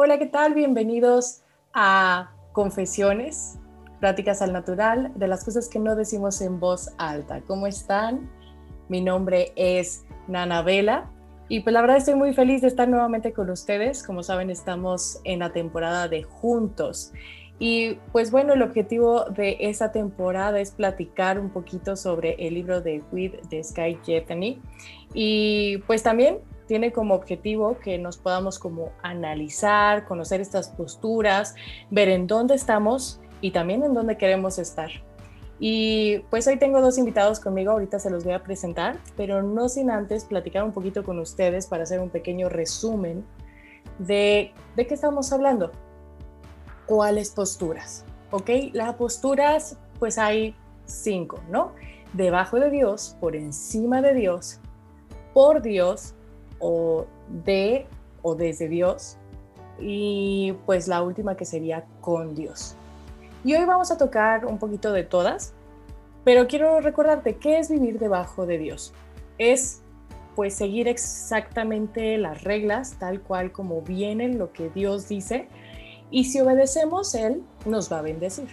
Hola, ¿qué tal? Bienvenidos a Confesiones, Prácticas al Natural, de las cosas que no decimos en voz alta. ¿Cómo están? Mi nombre es Nana Vela y pues la verdad estoy muy feliz de estar nuevamente con ustedes. Como saben, estamos en la temporada de Juntos. Y pues bueno, el objetivo de esta temporada es platicar un poquito sobre el libro de With de Sky Jethany y pues también tiene como objetivo que nos podamos como analizar, conocer estas posturas, ver en dónde estamos y también en dónde queremos estar. Y pues hoy tengo dos invitados conmigo, ahorita se los voy a presentar, pero no sin antes platicar un poquito con ustedes para hacer un pequeño resumen de, de qué estamos hablando. ¿Cuáles posturas? ¿Ok? Las posturas, pues hay cinco, ¿no? Debajo de Dios, por encima de Dios, por Dios o de o desde Dios y pues la última que sería con Dios. Y hoy vamos a tocar un poquito de todas, pero quiero recordarte qué es vivir debajo de Dios. Es pues seguir exactamente las reglas tal cual como vienen lo que Dios dice y si obedecemos Él nos va a bendecir.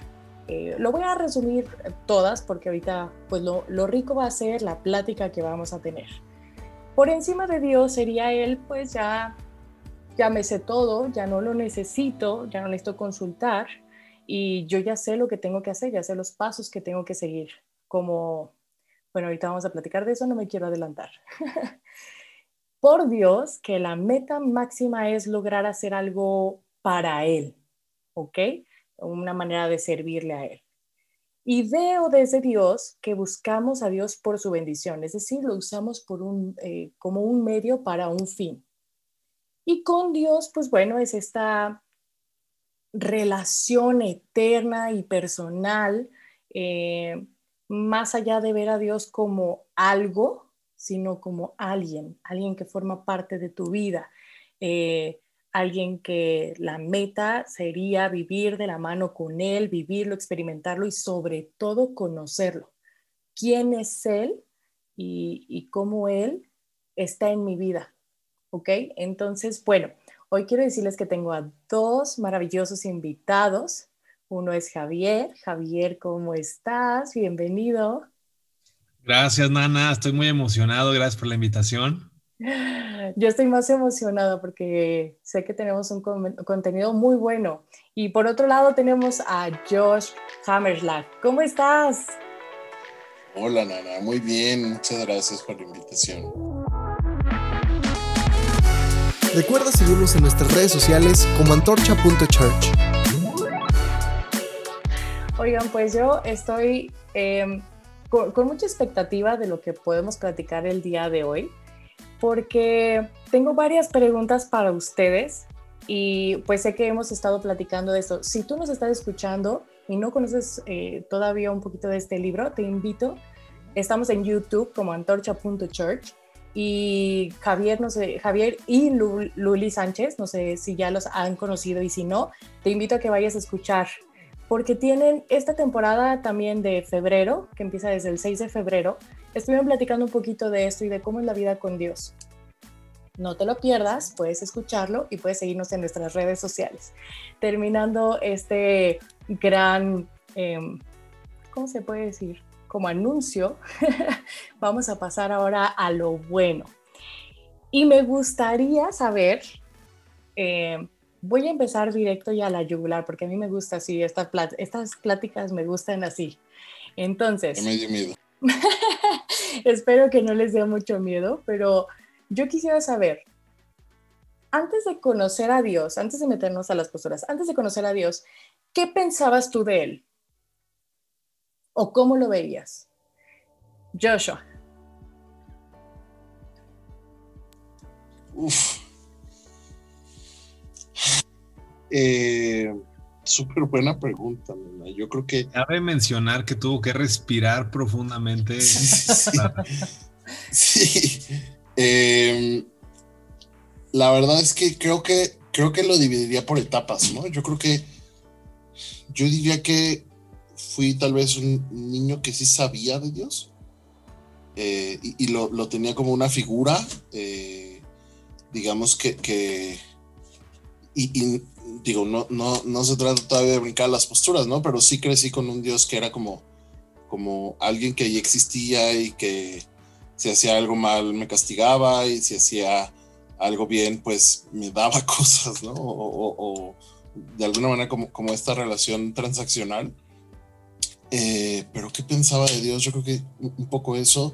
Eh, lo voy a resumir todas porque ahorita pues lo, lo rico va a ser la plática que vamos a tener. Por encima de Dios sería Él, pues ya, ya me sé todo, ya no lo necesito, ya no necesito consultar y yo ya sé lo que tengo que hacer, ya sé los pasos que tengo que seguir. Como, bueno, ahorita vamos a platicar de eso, no me quiero adelantar. Por Dios, que la meta máxima es lograr hacer algo para Él, ¿ok? Una manera de servirle a Él. Y veo desde Dios que buscamos a Dios por su bendición, es decir, lo usamos por un, eh, como un medio para un fin. Y con Dios, pues bueno, es esta relación eterna y personal, eh, más allá de ver a Dios como algo, sino como alguien, alguien que forma parte de tu vida. Eh, alguien que la meta sería vivir de la mano con él, vivirlo, experimentarlo y sobre todo conocerlo. ¿Quién es él y, cómo él está en mi vida? ¿Ok? Entonces, bueno, hoy quiero decirles que tengo a dos maravillosos invitados. Uno es Javier. Javier, ¿cómo estás? Bienvenido. Gracias, Nana. Estoy muy emocionado. Gracias por la invitación. Yo estoy más emocionada porque sé que tenemos un contenido muy bueno. Y por otro lado tenemos a Josh Hammerslag. ¿Cómo estás? Hola, Nana. Muy bien. Muchas gracias por la invitación. Recuerda seguirnos en nuestras redes sociales como antorcha.church. Oigan, pues yo estoy em, con mucha expectativa de lo que podemos platicar el día de hoy porque tengo varias preguntas para ustedes y pues sé que hemos estado platicando de esto. Si tú nos estás escuchando y no conoces eh, todavía un poquito de este libro, te invito. Estamos en YouTube como antorcha.church y Javier, no sé, Javier y Luli Sánchez, no sé si ya los han conocido y si no, te invito a que vayas a escuchar porque tienen esta temporada también de febrero, que empieza desde el 6 de febrero, estuvieron platicando un poquito de esto y de cómo es la vida con Dios. No te lo pierdas, puedes escucharlo y puedes seguirnos en nuestras redes sociales. Terminando este gran, em, ¿cómo se puede decir? Como anuncio, vamos a pasar ahora a lo bueno. Y me gustaría saber, em, voy a empezar directo ya a la yugular, porque a mí me gusta así, estas pláticas me gustan así. Entonces... Dio miedo. espero que no les dé mucho miedo, pero yo quisiera saber, antes de conocer a Dios, antes de meternos a las posturas, antes de conocer a Dios, ¿qué pensabas tú de Él? ¿O cómo lo veías? Joshua. Uf. Eh, súper buena pregunta, Yo creo que. Cabe mencionar que tuvo que respirar profundamente. Sí. Em, la verdad es que creo que creo que lo dividiría por etapas, ¿no? Yo creo que yo diría que fui tal vez un niño que sí sabía de Dios eh, y, lo, tenía como una figura, eh, digamos que, que y, digo, no, no, no se trata todavía de brincar las posturas, ¿no? Pero sí crecí con un Dios que era como, como alguien que ya existía y que si hacía algo mal me castigaba y si hacía algo bien, pues me daba cosas, ¿no? O, de alguna manera como, como esta relación transaccional. Eh, pero ¿qué pensaba de Dios? Yo creo que un poco eso.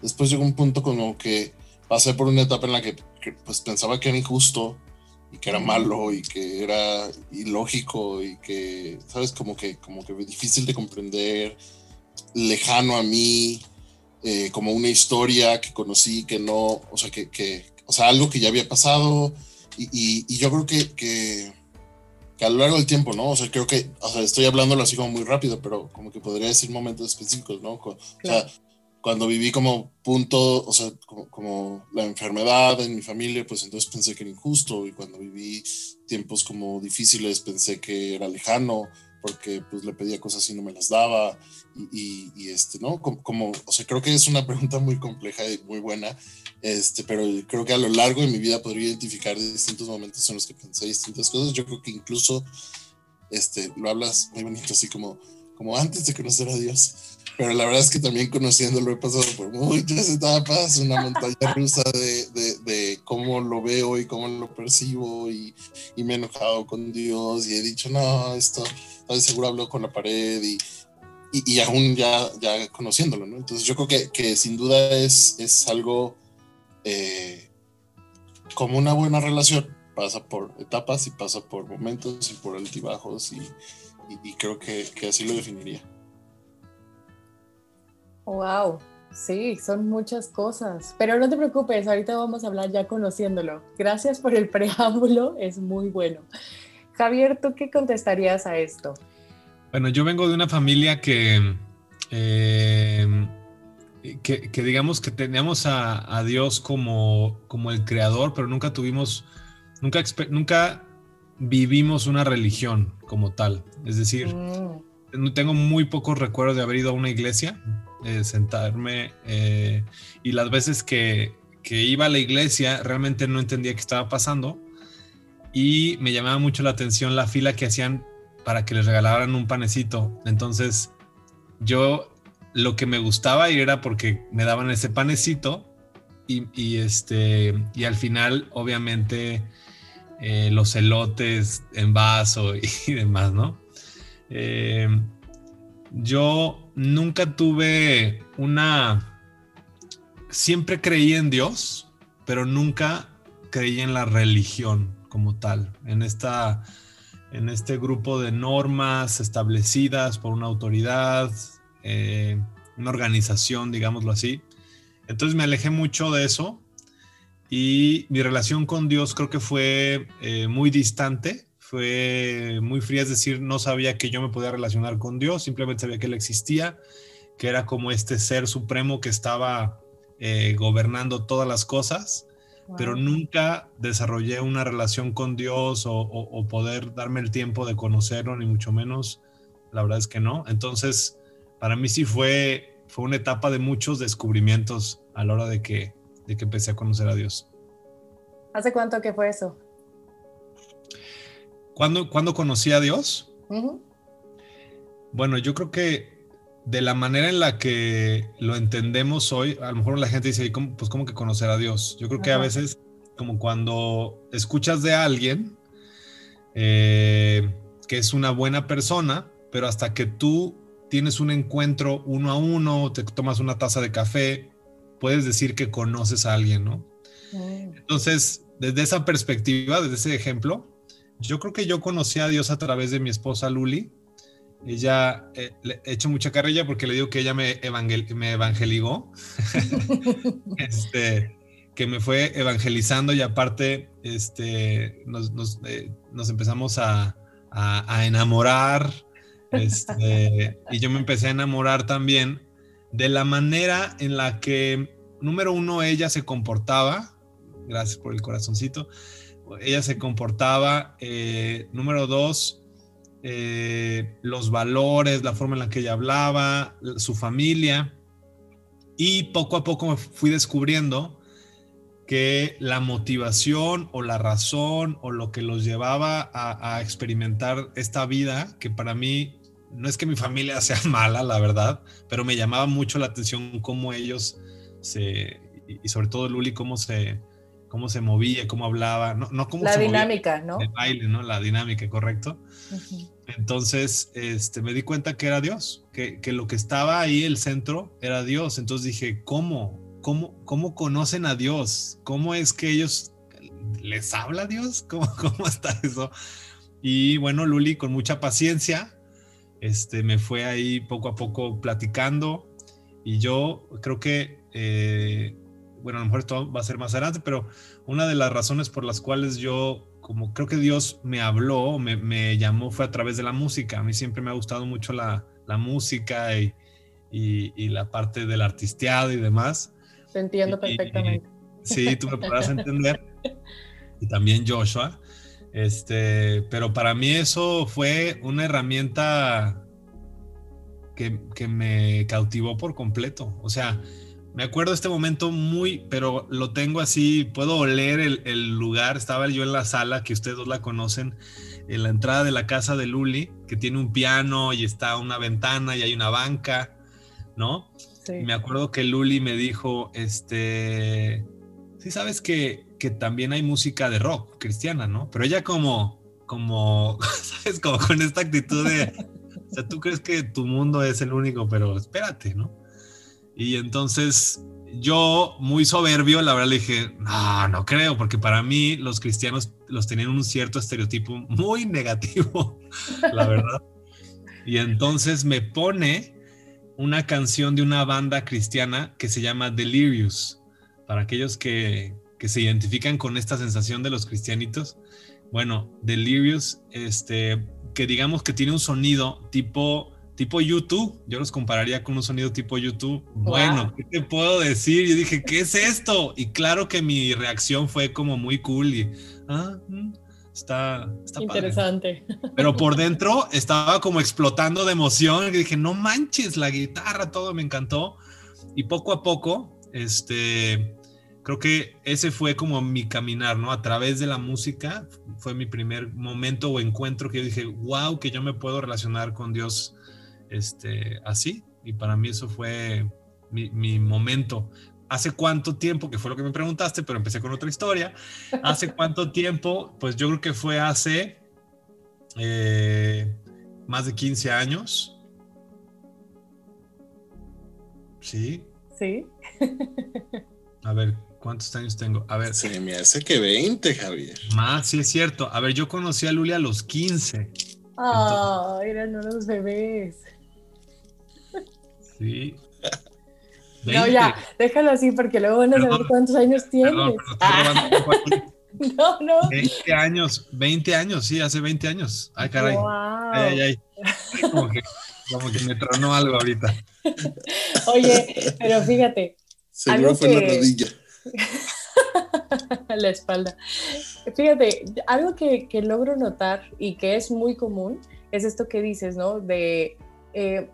Después llegó un punto como que pasé por una etapa en la que, pues pensaba que era injusto y que era malo y que era ilógico y que, ¿sabes? Como que, como que difícil de comprender, lejano a mí, eh, como una historia que conocí que no, o sea, que, que o sea, algo que ya había pasado y, y, yo creo que, que, que, a lo largo del tiempo, ¿no? O sea, creo que, o sea, estoy hablándolo así como muy rápido, pero como que podría decir momentos específicos, ¿no? O sea, cuando viví como punto, o sea, como, como, la enfermedad en mi familia, pues entonces pensé que era injusto y cuando viví tiempos como difíciles pensé que era lejano porque pues le pedía cosas y no me las daba y, y, este, ¿no? Como, como, o sea, creo que es una pregunta muy compleja y muy buena, este, pero creo que a lo largo de mi vida podría identificar distintos momentos en los que pensé distintas cosas. Yo creo que incluso, este, lo hablas muy bonito, así como, como antes de conocer a Dios. Pero la verdad es que también conociéndolo he pasado por muchas etapas, una montaña rusa de, de, de cómo lo veo y cómo lo percibo y, y, me he enojado con Dios y he dicho, no, esto, seguro hablo con la pared y, y, y, aún ya, ya conociéndolo, ¿no? Entonces yo creo que, que sin duda es, es algo eh, como una buena relación, pasa por etapas y pasa por momentos y por altibajos y, y creo que, que así lo definiría. Wow, sí, son muchas cosas. Pero no te preocupes, ahorita vamos a hablar ya conociéndolo. Gracias por el preámbulo, es muy bueno. Javier, ¿tú qué contestarías a esto? Bueno, yo vengo de una familia que, eh, que, digamos que teníamos a, Dios como, como el creador, pero nunca tuvimos, nunca, nunca vivimos una religión como tal. Es decir, mm. tengo muy pocos recuerdos de haber ido a una iglesia eh, sentarme eh, y las veces que, que, iba a la iglesia realmente no entendía qué estaba pasando y me llamaba mucho la atención la fila que hacían para que les regalaran un panecito. Entonces yo lo que me gustaba ir era porque me daban ese panecito y, este y al final obviamente eh, los elotes en vaso y, demás, ¿no? yo nunca tuve una... Siempre creí en Dios, pero nunca creí en la religión como tal, en, esta, en este grupo de normas establecidas por una autoridad, eh, una organización, digámoslo así. Entonces me alejé mucho de eso y mi relación con Dios creo que fue eh, muy distante fue muy fría, es decir, no sabía que yo me podía relacionar con Dios, simplemente sabía que Él existía, que era como este ser supremo que estaba eh, gobernando todas las cosas, pero nunca desarrollé una relación con Dios o, poder darme el tiempo de conocerlo, ni mucho menos, la verdad es que no. Entonces, para mí sí fue, fue una etapa de muchos descubrimientos a la hora de que, de que empecé a conocer a Dios. ¿Hace cuánto que fue eso? ¿Cuándo, conocí a Dios? Bueno, yo creo que de la manera en la que lo entendemos hoy, a lo mejor la gente dice, pues cómo que conocer a Dios? Yo creo que a veces, como cuando escuchas de alguien eh, que es una buena persona, pero hasta que tú tienes un encuentro uno a uno, te tomas una taza de café, puedes decir que conoces a alguien, ¿no? Mm. Entonces, desde esa perspectiva, desde ese ejemplo, yo creo que yo conocí a Dios a través de mi esposa Luli. Ella, eh, le he hecho mucha carrilla porque le digo que ella me, me evangelizó, este, que me fue evangelizando y aparte este, nos, nos, eh, nos empezamos a, a, a enamorar este, y yo me empecé a enamorar también de la manera en la que, número uno, ella se comportaba, gracias por el corazoncito, ella se comportaba. Eh, número dos, eh, los valores, la forma en la que ella hablaba, su familia. Y poco a poco me fui descubriendo que la motivación o la razón o lo que los llevaba a, experimentar esta vida, que para mí no es que mi familia sea mala, la verdad, pero me llamaba mucho la atención cómo ellos se, y sobre todo Luli, cómo se, cómo se movía, cómo hablaba, no, no cómo la se dinámica, ¿no? El baile, ¿no? La dinámica, correcto. Entonces, este, me di cuenta que era Dios, que, que, lo que estaba ahí, el centro, era Dios. Entonces dije, ¿cómo? ¿Cómo, cómo conocen a Dios? ¿Cómo es que ellos les habla Dios? ¿Cómo, cómo está eso? Y bueno, Luli, con mucha paciencia, este, me fue ahí poco a poco platicando y yo creo que eh, bueno, a lo mejor esto va a ser más adelante, pero una de las razones por las cuales yo, como creo que Dios me habló, me, me llamó, fue a través de la música. A mí siempre me ha gustado mucho la, la música y, y, la parte del artisteado y demás. Te entiendo perfectamente. sí, tú me podrás entender. Y también Joshua. Este, pero para mí eso fue una herramienta que, que me cautivó por completo. O sea, me acuerdo este momento muy, pero lo tengo así, puedo oler el, lugar. Estaba yo en la sala, que ustedes dos la conocen, en la entrada de la casa de Luli, que tiene un piano y está una ventana y hay una banca, ¿no? Sí. me acuerdo que Luli me dijo, este, sí sabes que, que también hay música de rock cristiana, ¿no? Pero ella como, como, ¿sabes? Como con esta actitud de, o sea, tú crees que tu mundo es el único, pero espérate, ¿no? Y entonces yo, muy soberbio, la verdad le dije, no, no creo, porque para mí los cristianos los tenían un cierto estereotipo muy negativo, la verdad. y entonces me pone una canción de una banda cristiana que se llama Delirious, para aquellos que, que se identifican con esta sensación de los cristianitos. Bueno, Delirious, este, que digamos que tiene un sonido tipo tipo YouTube. Yo los compararía con un sonido tipo YouTube. Bueno, ¿qué te puedo decir? Yo dije, ¿qué es esto? Y claro que mi reacción fue como muy cool y, ah, mm, está, está interesante. Pero por dentro estaba como explotando de emoción. Y dije, no manches, la guitarra, todo me encantó. Y poco a poco, este, creo que ese fue como mi caminar, ¿no? A través de la música fue mi primer momento o encuentro que yo dije, wow, que yo me puedo relacionar con Dios este, así. Y para mí eso fue mi, momento. ¿Hace cuánto tiempo? Que fue lo que me preguntaste, pero empecé con otra historia. ¿Hace cuánto tiempo? Pues yo creo que fue hace eh, más de 15 años. ¿Sí? Sí. A ver, ¿cuántos años tengo? A ver. Se me hace que 20, Javier. Más, sí es cierto. A ver, yo conocí a Luli a los 15. Ah, eran unos bebés. Sí. No, ya, déjalo así porque luego van a saber cuántos años tienes. Ah. no, no. 20 años, 20 años, sí, hace 20 años. Ay, caray. Ay, ay, ay. Como que, como que me tronó algo ahorita. Oye, pero fíjate. Seguro fue que... la rodilla. la espalda. Fíjate, algo que, que, logro notar y que es muy común es esto que dices, ¿no? De eh,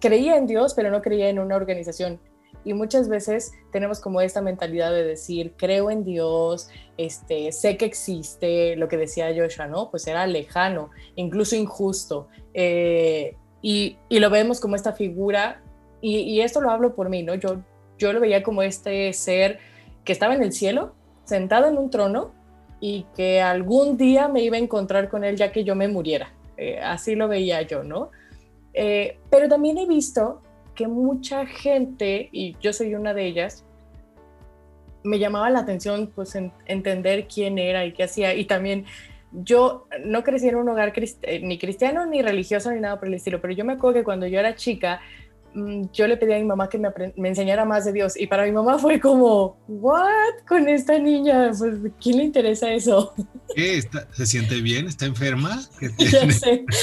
creía en Dios, pero no creía en una organización. Y muchas veces tenemos como esta mentalidad de decir, creo en Dios, este, sé que existe, lo que decía Joshua, ¿no? Pues era lejano, incluso injusto. Eh, y, y, lo vemos como esta figura, y, esto lo hablo por mí, ¿no? Yo, yo lo veía como este ser que estaba en el cielo, sentado en un trono, y que algún día me iba a encontrar con él ya que yo me muriera. Eh, así lo veía yo, ¿no? Eh, pero también he visto que mucha gente, y yo soy una de ellas, me llamaba la atención pues entender quién era y qué hacía. Y también yo no crecí en un hogar eh, ni cristiano ni religioso ni nada por el estilo, pero yo me acuerdo que cuando yo era chica, yo le pedí a mi mamá que me, me, enseñara más de Dios y para mi mamá fue como, ¿what? Con esta niña, pues, ¿quién le interesa eso? ¿Qué? ¿Se siente bien? ¿Está enferma? ya sé.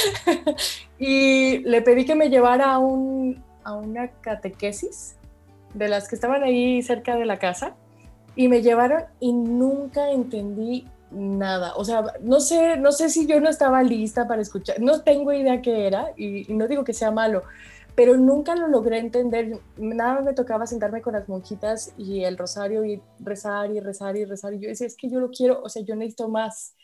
Y le pedí que me llevara a, un, a una catequesis de las que estaban ahí cerca de la casa y me llevaron y nunca entendí nada. O sea, no sé, no sé si yo no estaba lista para escuchar, no tengo idea qué era y, no digo que sea malo, pero nunca lo logré entender. Nada me tocaba sentarme con las monjitas y el rosario y rezar y rezar y rezar. Y yo decía, es que yo lo quiero, o sea, yo necesito más.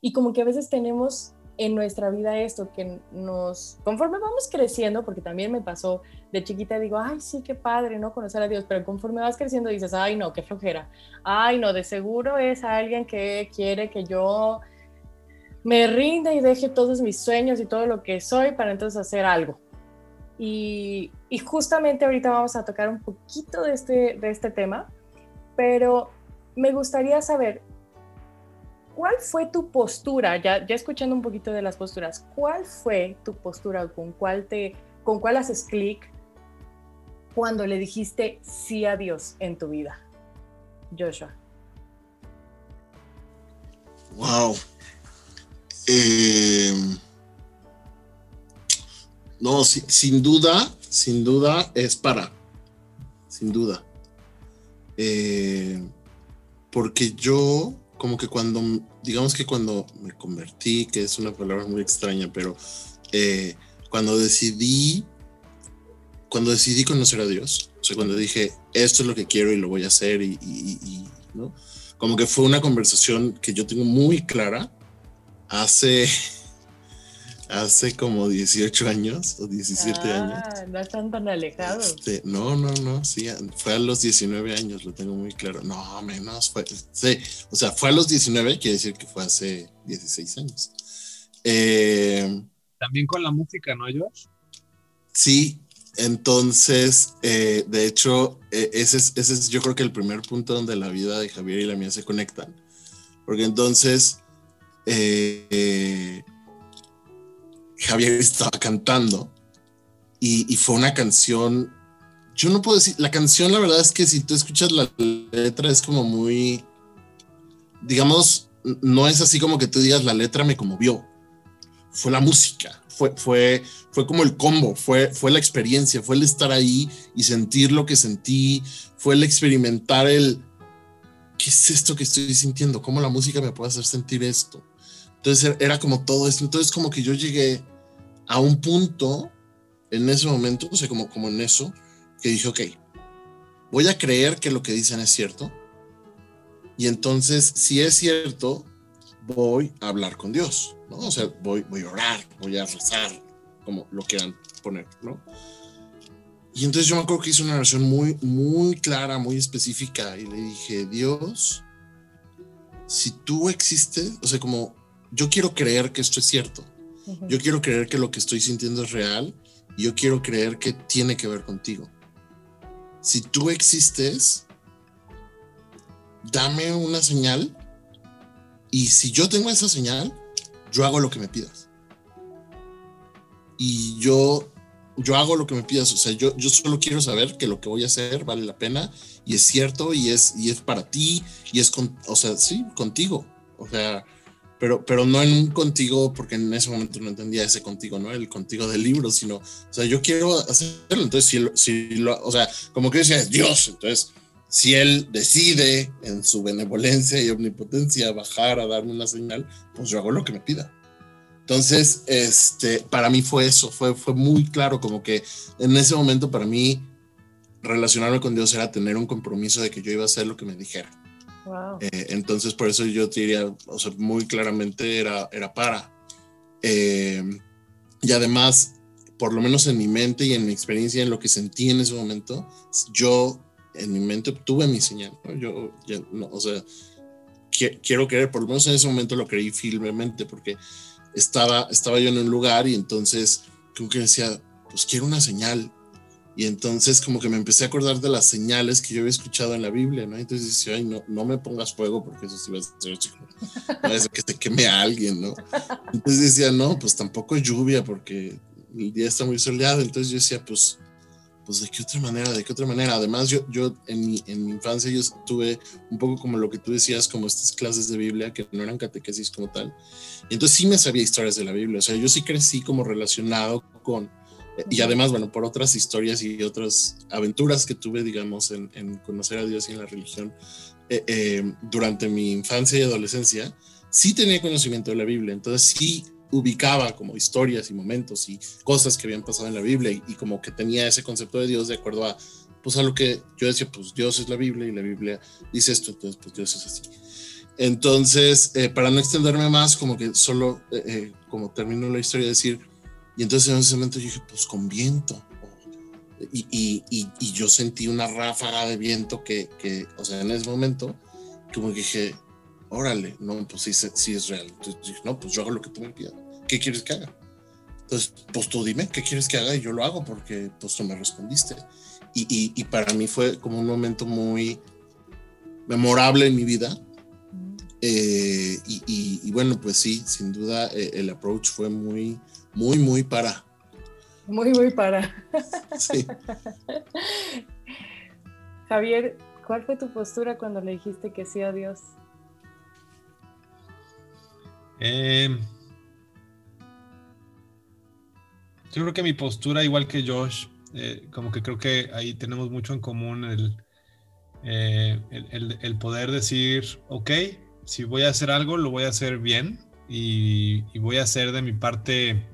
Y como que a veces tenemos en nuestra vida esto que nos, conforme vamos creciendo, porque también me pasó de chiquita, digo, ay, sí, qué padre, ¿no? Conocer a Dios, pero conforme vas creciendo dices, ay, no, qué flojera. Ay, no, de seguro es alguien que quiere que yo me rinda y deje todos mis sueños y todo lo que soy para entonces hacer algo. Y, justamente ahorita vamos a tocar un poquito de este, de este tema, pero me gustaría saber, ¿cuál fue tu postura? Ya, ya escuchando un poquito de las posturas, ¿cuál fue tu postura? ¿Con cuál, te, con cuál haces clic cuando le dijiste sí a Dios en tu vida? Joshua. Wow. Eh no, sin duda, sin duda es para. Sin duda. Eh, porque yo, como que cuando, digamos que cuando me convertí, que es una palabra muy extraña, pero eh, cuando decidí, cuando decidí conocer a Dios, o sea, cuando dije, esto es lo que quiero y lo voy a hacer, y, y ¿no? Como que fue una conversación que yo tengo muy clara hace hace como 18 años o 17 ah, años. No están tan alejados. Este, no, no, no, sí, fue a los 19 años, lo tengo muy claro. No, menos, fue, sí, o sea, fue a los 19, quiere decir que fue hace 16 años. Eh, También con la música, ¿no, Josh? Sí, entonces, eh, de hecho, eh, ese, es, ese es yo creo que el primer punto donde la vida de Javier y la mía se conectan. Porque entonces, eh, Javier estaba cantando y, fue una canción, yo no puedo decir, la canción la verdad es que si tú escuchas la letra es como muy, digamos, no es así como que tú digas la letra me conmovió, fue la música, fue, fue, fue como el combo, fue, fue la experiencia, fue el estar ahí y sentir lo que sentí, fue el experimentar el, ¿qué es esto que estoy sintiendo? ¿Cómo la música me puede hacer sentir esto? Entonces era como todo esto. Entonces como que yo llegué a un punto en ese momento, o sea, como, como en eso, que dije, ok, voy a creer que lo que dicen es cierto. Y entonces, si es cierto, voy a hablar con Dios, ¿no? O sea, voy, voy a orar, voy a rezar, como lo quieran poner, ¿no? Y entonces yo me acuerdo que hice una oración muy, muy clara, muy específica y le dije, Dios, si tú existes, o sea, como yo quiero creer que esto es cierto. Yo quiero creer que lo que estoy sintiendo es real y yo quiero creer que tiene que ver contigo. Si tú existes, dame una señal y si yo tengo esa señal, yo hago lo que me pidas. Y yo, yo hago lo que me pidas. O sea, yo, yo solo quiero saber que lo que voy a hacer vale la pena y es cierto y es, y es para ti y es, con, o sea, sí, contigo. O sea, pero, pero no en un contigo, porque en ese momento no entendía ese contigo, ¿no? El contigo del libro, sino, o sea, yo quiero hacerlo. Entonces, si, si lo, o sea, como que decía, Dios, entonces, si él decide en su benevolencia y omnipotencia bajar a darme una señal, pues yo hago lo que me pida. Entonces, este, para mí fue eso, fue, fue muy claro, como que en ese momento para mí relacionarme con Dios era tener un compromiso de que yo iba a hacer lo que me dijera. Eh, entonces, por eso yo te diría, o sea, muy claramente era, era para. Eh, y además, por lo menos en mi mente y en mi experiencia, en lo que sentí en ese momento, yo en mi mente obtuve mi señal. Yo, no, o sea, quiero creer, por lo menos en ese momento lo creí firmemente, porque estaba, estaba yo en un lugar y entonces, como que decía, pues quiero una señal. Y entonces como que me empecé a acordar de las señales que yo había escuchado en la Biblia, ¿no? Entonces decía, ay, no, no me pongas fuego porque eso sí va a ser chico. No que se queme a alguien, ¿no? Entonces decía, no, pues tampoco lluvia porque el día está muy soleado. Entonces yo decía, pues, pues de qué otra manera, de qué otra manera. Además yo, yo en, mi, en mi infancia yo tuve un poco como lo que tú decías, como estas clases de Biblia que no eran catequesis como tal. Entonces sí me sabía historias de la Biblia. O sea, yo sí crecí como relacionado con y además, bueno, por otras historias y otras aventuras que tuve, digamos, en, conocer a Dios y en la religión eh, eh, durante mi infancia y adolescencia, sí tenía conocimiento de la Biblia. Entonces, sí, ubicaba como historias y momentos y cosas que habían pasado en la Biblia y, como que tenía ese concepto de Dios de acuerdo a, pues a lo que yo decía, pues Dios es la Biblia y la Biblia dice esto, entonces pues Dios es así. Entonces, eh, para no extenderme más, como que solo, como termino la historia, decir, y entonces en ese momento yo dije, pues con viento. Y, y, y, yo sentí una ráfaga de viento que, que, o sea, en ese momento, como que dije, órale, no, pues sí, sí es real. Entonces dije, no, pues yo hago lo que tú me pidas. ¿Qué quieres que haga? Entonces, pues tú dime, ¿qué quieres que haga? Y yo lo hago porque pues tú me respondiste. Y, y para mí fue como un momento muy memorable en mi vida. Eh, y, bueno, pues sí, sin duda eh, el approach fue muy, muy, muy para. Muy, muy para. Sí. Javier, ¿cuál fue tu postura cuando le dijiste que sí a Dios? Eh, yo creo que mi postura, igual que Josh, eh, como que creo que ahí tenemos mucho en común el, eh, el, poder decir, ok, si voy a hacer algo, lo voy a hacer bien y, voy a hacer de mi parte,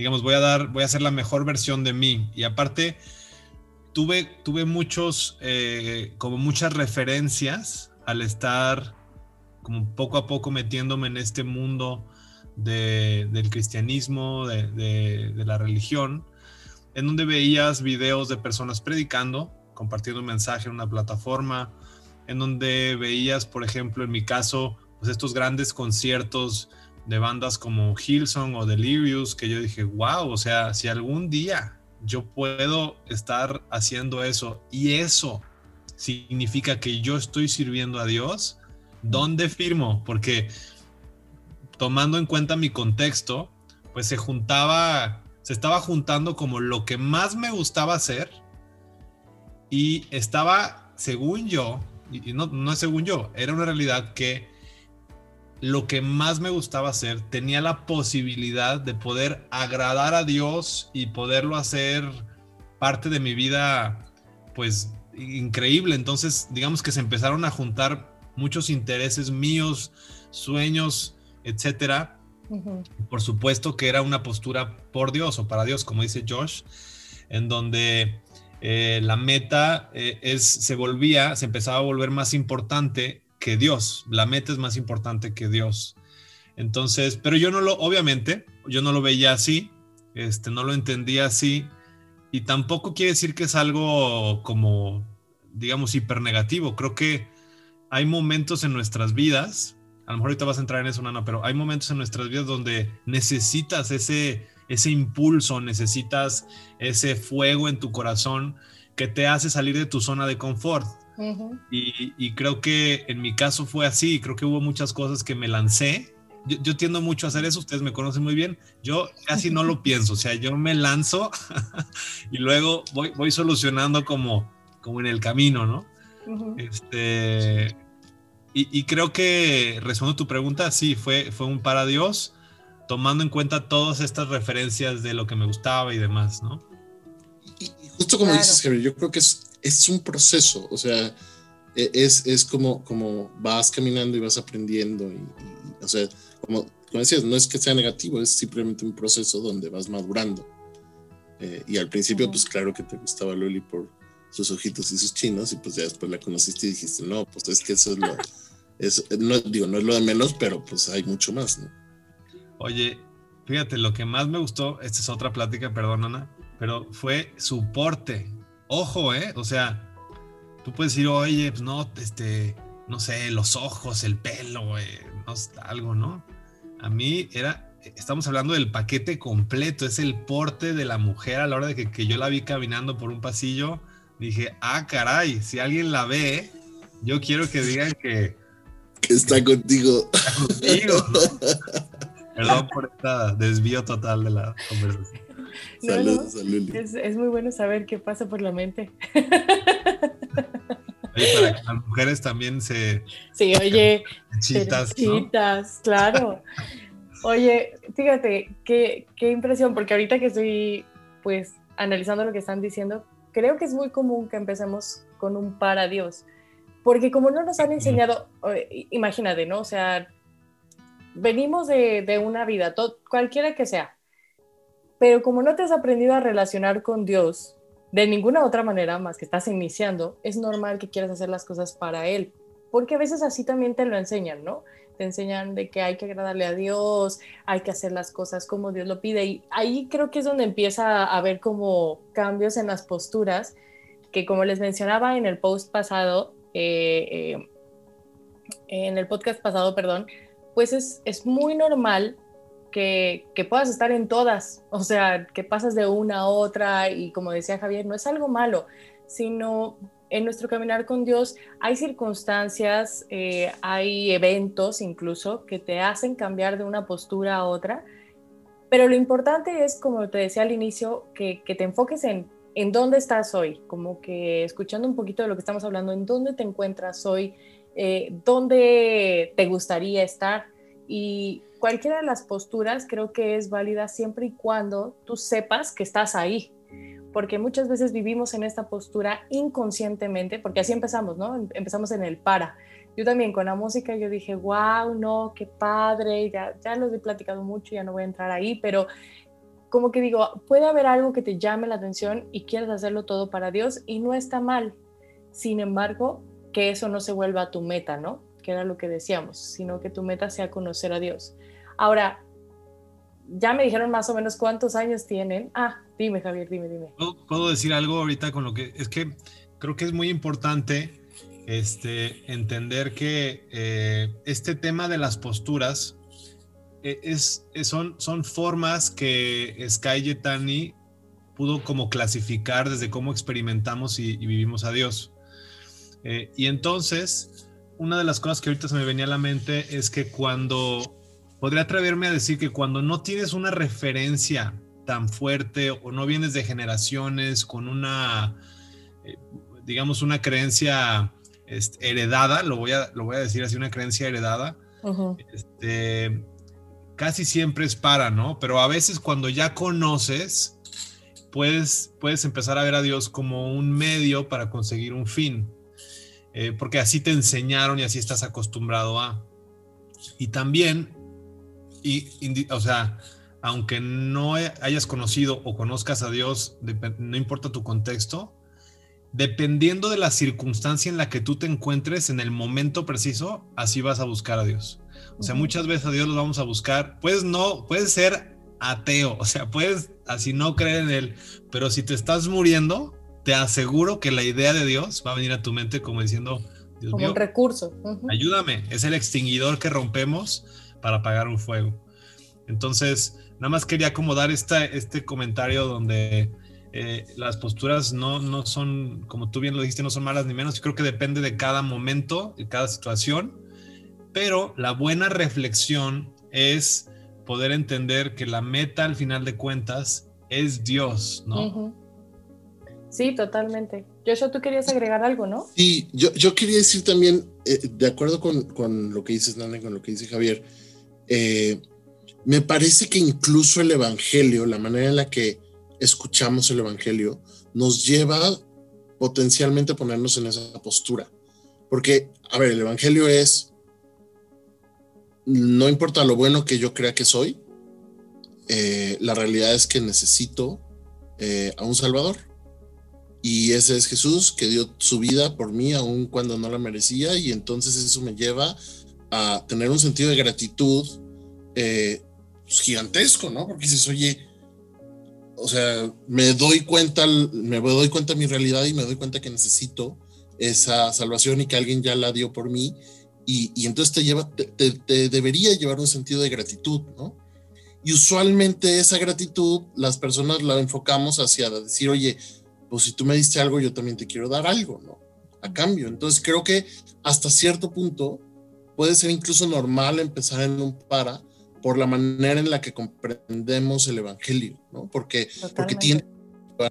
digamos, voy a dar, voy a hacer la mejor versión de mí. Y aparte, tuve, tuve muchos, como muchas referencias al estar como poco a poco metiéndome en este mundo del cristianismo, de, la religión, en donde veías videos de personas predicando, compartiendo un mensaje en una plataforma, en donde veías, por ejemplo, en mi caso, pues estos grandes conciertos de bandas como Hillsong o Delirious, que yo dije, wow, o sea, si algún día yo puedo estar haciendo eso y eso significa que yo estoy sirviendo a Dios, ¿dónde firmo? Porque tomando en cuenta mi contexto, pues se juntaba, se estaba juntando como lo que más me gustaba hacer y estaba, según yo, y no, no es según yo, era una realidad que lo que más me gustaba hacer tenía la posibilidad de poder agradar a Dios y poderlo hacer parte de mi vida, pues increíble. Entonces, digamos que se empezaron a juntar muchos intereses míos, sueños, etcétera. Por supuesto que era una postura por Dios o para Dios, como dice Josh, en donde eh, la meta eh, es, se volvía, se empezaba a volver más importante que Dios. La meta es más importante que Dios. Entonces, pero yo no lo, obviamente, yo no lo veía así, este, no lo entendía así, y tampoco quiere decir que es algo como, digamos, hiper negativo. Creo que hay momentos en nuestras vidas, a lo mejor ahorita vas a entrar en eso, Nana, pero hay momentos en nuestras vidas donde necesitas ese, ese impulso, necesitas ese fuego en tu corazón que te hace salir de tu zona de confort. Y, creo que en mi caso fue así, creo que hubo muchas cosas que me lancé. Yo, tiendo mucho a hacer eso, ustedes me conocen muy bien. Yo casi no lo pienso, o sea, yo me lanzo y luego voy, voy solucionando como, como en el camino, ¿no? Este, y, creo que, respondo tu pregunta, sí, fue, fue un para Dios, tomando en cuenta todas estas referencias de lo que me gustaba y demás, ¿no? Y, justo como dices, Javier, yo creo que es, es un proceso, o sea, e, es, es como, como vas caminando y vas aprendiendo, y, o sea, como, como decías, no es que sea negativo, es simplemente un proceso donde vas madurando. Eh, y al principio, pues claro que te gustaba Loli por, sus ojitos y sus chinos y pues ya después la conociste y dijiste, no, pues es que eso es lo, eso, no digo, no es lo de menos, pero pues hay mucho más, ¿no? Oye, fíjate, lo que más me gustó, esta es otra plática, perdón, Ana, pero fue su porte. Ojo, ¿eh? O sea, tú puedes decir, oye, pues no, este, no sé, los ojos, el pelo, no, algo, ¿no? A mí era, estamos hablando del paquete completo, es el porte de la mujer a la hora de que, que yo la vi caminando por un pasillo dije, ah, caray, si alguien la ve, yo quiero que digan que... Que está contigo. contigo, Perdón por este desvío total de la conversación. Saludos, Es, es, muy bueno saber qué pasa por la mente. Oye, para que las mujeres también se... Sí, oye. Chitas, Chitas, claro. Oye, fíjate, qué, qué impresión, porque ahorita que estoy, pues, analizando lo que están diciendo, creo que es muy común que empecemos con un para Dios, porque como no nos han enseñado, imagínate, ¿no? O sea, venimos de, de una vida, cualquiera que sea, pero como no te has aprendido a relacionar con Dios de ninguna otra manera más que estás iniciando, es normal que quieras hacer las cosas para Él, porque a veces así también te lo enseñan, ¿no? Te enseñan de que hay que agradarle a Dios, hay que hacer las cosas como Dios lo pide, y ahí creo que es donde empieza a haber como cambios en las posturas, que como les mencionaba en el post pasado, eh, eh, en el podcast pasado, perdón, pues es, es muy normal que, puedas estar en todas, o sea, que pasas de una a otra y como decía Javier, no es algo malo, sino en nuestro caminar con Dios hay circunstancias, eh, hay eventos incluso que te hacen cambiar de una postura a otra, pero lo importante es, como te decía al inicio, que, te enfoques en, en dónde estás hoy, como que escuchando un poquito de lo que estamos hablando, en dónde te encuentras hoy, eh, dónde te gustaría estar y cualquiera de las posturas creo que es válida siempre y cuando tú sepas que estás ahí, porque muchas veces vivimos en esta postura inconscientemente, porque así empezamos, ¿no? Em, empezamos en el para. Yo también con la música yo dije, wow, no, qué padre, ya, ya lo he platicado mucho, ya no voy a entrar ahí, pero como que digo, puede haber algo que te llame la atención y quieres hacerlo todo para Dios y no está mal. Sin embargo, que eso no se vuelva tu meta, ¿no? Que era lo que decíamos, sino que tu meta sea conocer a Dios. Ahora, ya me dijeron más o menos cuántos años tienen. Ah, dime Javier, dime, dime. ¿Puedo, decir algo ahorita con lo que es que creo que es muy importante este, entender que eh, este tema de las posturas eh, es, son, son formas que Sky Yetani pudo como clasificar desde cómo experimentamos y, vivimos a Dios. Eh, y entonces, una de las cosas que ahorita se me venía a la mente es que cuando, podría atreverme a decir que cuando no tienes una referencia tan fuerte o no vienes de generaciones con una, eh, digamos, una creencia este, heredada, lo voy, a, lo voy a decir así, una creencia heredada, este, casi siempre es para, ¿no? Pero a veces cuando ya conoces, puedes, puedes empezar a ver a Dios como un medio para conseguir un fin. Eh, porque así te enseñaron y así estás acostumbrado a. Y también, y, o sea, aunque no hayas conocido o conozcas a Dios, no importa tu contexto, dependiendo de la circunstancia en la que tú te encuentres en el momento preciso, así vas a buscar a Dios. O sea, muchas veces a Dios lo vamos a buscar. Puedes no, puedes ser ateo, o sea, puedes así no creer en Él, pero si te estás muriendo, te aseguro que la idea de Dios va a venir a tu mente como diciendo, Dios como un recurso. Ayúdame, es el extinguidor que rompemos para apagar un fuego. Entonces, nada más quería como dar esta, este comentario donde eh, las posturas no, no son, como tú bien lo dijiste, no son malas ni menos. Yo creo que depende de cada momento, de cada situación, pero la buena reflexión es poder entender que la meta al final de cuentas es Dios, ¿no? Sí, totalmente. Joshua, tú querías agregar algo, ¿no? Sí, yo, yo quería decir también, eh, de acuerdo con, con, lo que dices, Nana, con lo que dice Javier, eh, me parece que incluso el Evangelio, la manera en la que escuchamos el Evangelio, nos lleva potencialmente a ponernos en esa postura. Porque, a ver, el Evangelio es, no importa lo bueno que yo crea que soy, eh, la realidad es que necesito a un Salvador y ese es Jesús que dio su vida por mí aun cuando no la merecía y entonces eso me lleva a tener un sentido de gratitud eh, pues, gigantesco, ¿no? Porque dices, oye, o sea, me doy cuenta, me doy cuenta de mi realidad y me doy cuenta que necesito esa salvación y que alguien ya la dio por mí y, y entonces te lleva, te, te debería llevar un sentido de gratitud, ¿no? Y usualmente esa gratitud las personas la enfocamos hacia decir, oye, pues si tú me diste algo, yo también te quiero dar algo, ¿no? A cambio. Entonces creo que hasta cierto punto puede ser incluso normal empezar en un para por la manera en la que comprendemos el Evangelio, ¿no? Porque, porque tiene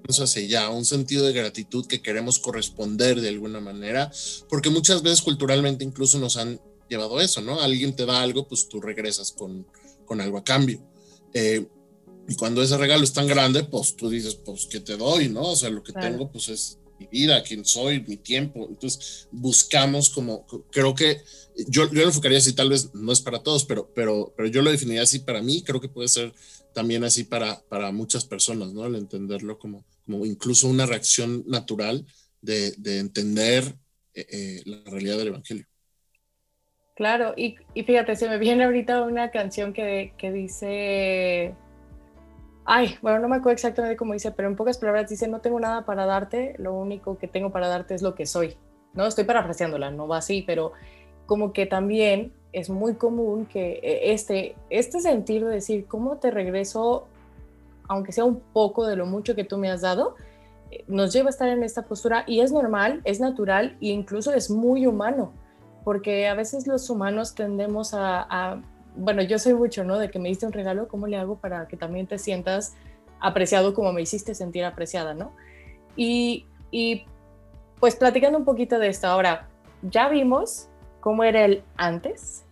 hacia ya un sentido de gratitud que queremos corresponder de alguna manera, porque muchas veces culturalmente incluso nos han llevado eso, ¿no? Alguien te da algo, pues tú regresas con, con algo a cambio. Eh, y cuando ese regalo es tan grande, pues tú dices, pues, ¿qué te doy, no? O sea, lo que tengo, pues es vida, quién soy, mi tiempo. Entonces buscamos como, creo que yo, yo lo enfocaría así, tal vez no es para todos, pero, pero, pero yo lo definiría así para mí, creo que puede ser también así para, para muchas personas, ¿no? Al entenderlo como, como incluso una reacción natural de, de entender eh, eh, la realidad del Evangelio. Claro, y, y, fíjate, se me viene ahorita una canción que, que dice Ay, bueno, no me acuerdo exactamente cómo dice, pero en pocas palabras dice, no tengo nada para darte, lo único que tengo para darte es lo que soy. No estoy parafraseándola, no va así, pero como que también es muy común que eh, este, este sentir de decir, ¿cómo te regreso, aunque sea un poco de lo mucho que tú me has dado? Eh, nos lleva a estar en esta postura y es normal, es natural e incluso es muy humano, porque a veces los humanos tendemos a, a bueno, yo soy mucho, ¿no? De que me diste un regalo, ¿cómo le hago para que también te sientas apreciado como me hiciste sentir apreciada, ¿no? Y, y pues platicando un poquito de esto, ahora, ya vimos cómo era el antes.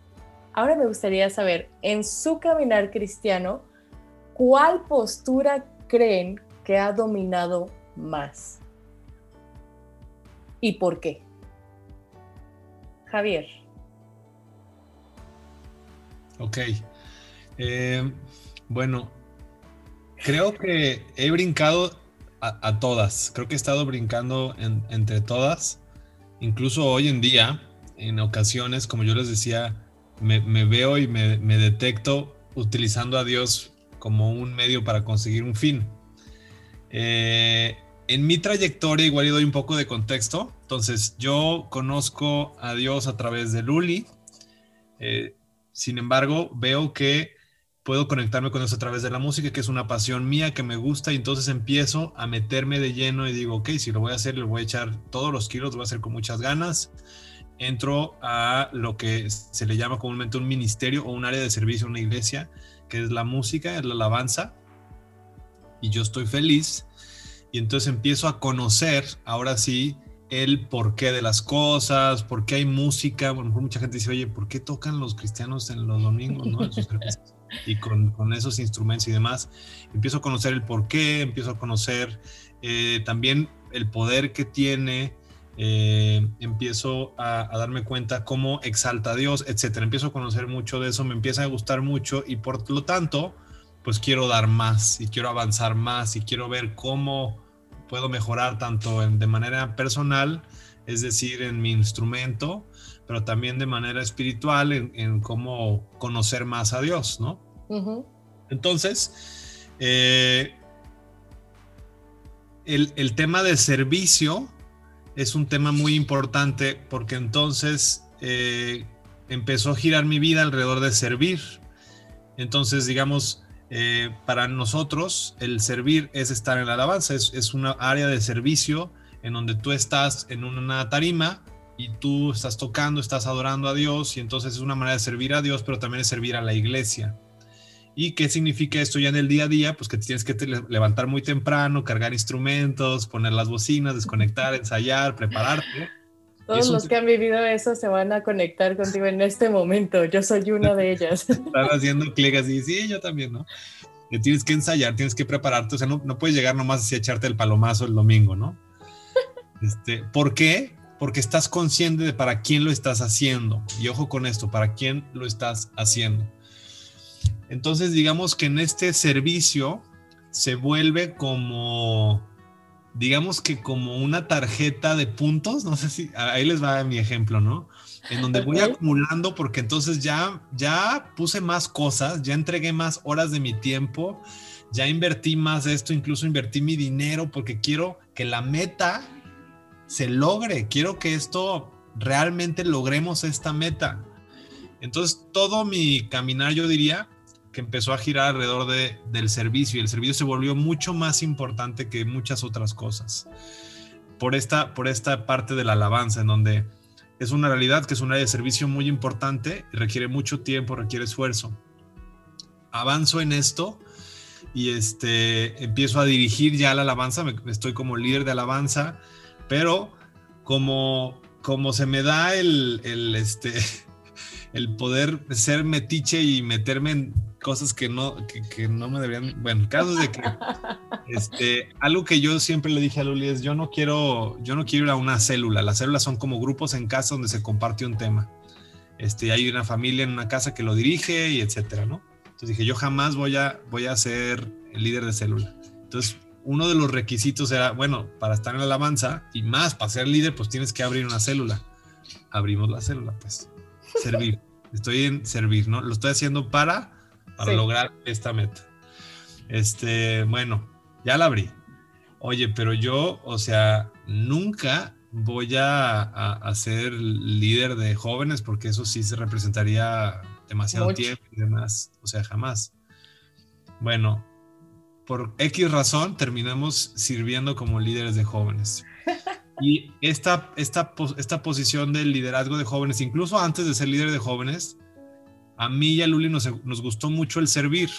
Ahora me gustaría saber, en su caminar cristiano, ¿cuál postura creen que ha dominado más? ¿Y por qué? Javier. Ok. Eh, bueno, creo que he brincado a, todas. Creo que he estado brincando entre todas. Incluso hoy en día, en ocasiones, como yo les decía, me, veo y me, detecto utilizando a Dios como un medio para conseguir un fin. Eh, en mi trayectoria, igual y doy un poco de contexto. Entonces, yo conozco a Dios a través de Luli. Eh, sin embargo, veo que puedo conectarme con eso a través de la música, que es una pasión mía, que me gusta, y entonces empiezo a meterme de lleno y digo, ok, si lo voy a hacer, le voy a echar todos los kilos, lo voy a hacer con muchas ganas. Entro a lo que se le llama comúnmente un ministerio o un área de servicio una iglesia, que es la música, es la alabanza, y yo estoy feliz. Y entonces empiezo a conocer, ahora sí, el porqué de las cosas, por qué hay música. Bueno, mucha gente dice, oye, ¿por qué tocan los cristianos en los domingos, no? y con, con, esos instrumentos y demás. Empiezo a conocer el porqué, empiezo a conocer eh, también el poder que tiene, eh, empiezo a, a, darme cuenta cómo exalta a Dios, etcétera. Empiezo a conocer mucho de eso, me empieza a gustar mucho y por lo tanto, pues quiero dar más y quiero avanzar más y quiero ver cómo puedo mejorar tanto de manera personal, es decir, en mi instrumento, pero también de manera espiritual, en, cómo conocer más a Dios, ¿no? Entonces, eh, el, tema de servicio es un tema muy importante porque entonces eh, empezó a girar mi vida alrededor de servir. Entonces, digamos, eh, para nosotros el servir es estar en la alabanza, es, una área de servicio en donde tú estás en una tarima y tú estás tocando, estás adorando a Dios y entonces es una manera de servir a Dios, pero también es servir a la iglesia. ¿Y qué significa esto ya en el día a día? Pues que tienes que levantar muy temprano, cargar instrumentos, poner las bocinas, desconectar, ensayar, prepararte. Todos los que han vivido eso se van a conectar contigo en este momento. Yo soy una de ellas. Están haciendo clic así, sí, yo también, ¿no? Tienes que ensayar, tienes que prepararte, o sea, no, no puedes llegar nomás así a echarte el palomazo el domingo, ¿no? Este, ¿Por qué? Porque estás consciente de para quién lo estás haciendo. Y ojo con esto, para quién lo estás haciendo. Entonces, digamos que en este servicio se vuelve como digamos que como una tarjeta de puntos, no sé si ahí les va mi ejemplo, ¿no? En donde voy acumulando porque entonces ya ya puse más cosas, ya entregué más horas de mi tiempo, ya invertí más de esto, incluso invertí mi dinero porque quiero que la meta se logre, quiero que esto realmente logremos esta meta. Entonces, todo mi caminar, yo diría, que empezó a girar alrededor de, del servicio y el servicio se volvió mucho más importante que muchas otras cosas. Por esta, por esta parte de la alabanza, en donde es una realidad que es un área de servicio muy importante, requiere mucho tiempo, requiere esfuerzo. Avanzo en esto y este, empiezo a dirigir ya la alabanza, estoy como líder de alabanza, pero como, como se me da el, el, este, el poder ser metiche y meterme en cosas que no, que, no me deberían. Bueno, caso de que Este, algo que yo siempre le dije a Luli es, yo no quiero, yo no quiero ir a una célula. Las células son como grupos en casa donde se comparte un tema. Este, hay una familia en una casa que lo dirige y etcétera, ¿no? Entonces dije, yo jamás voy a, voy a ser el líder de célula. Entonces, uno de los requisitos era, bueno, para estar en la alabanza y más, para ser líder, pues tienes que abrir una célula. Abrimos la célula, pues. Servir. Estoy en servir, ¿no? Lo estoy haciendo para, para lograr esta meta. Este, bueno, ya la abrí. Oye, pero yo, o sea, nunca voy a, a, ser líder de jóvenes porque eso sí se representaría demasiado tiempo y demás. O sea, jamás. Bueno, por X razón terminamos sirviendo como líderes de jóvenes. Y esta, esta, esta posición del liderazgo de jóvenes, incluso antes de ser líder de jóvenes, a mí y a Luli nos, gustó mucho el servir.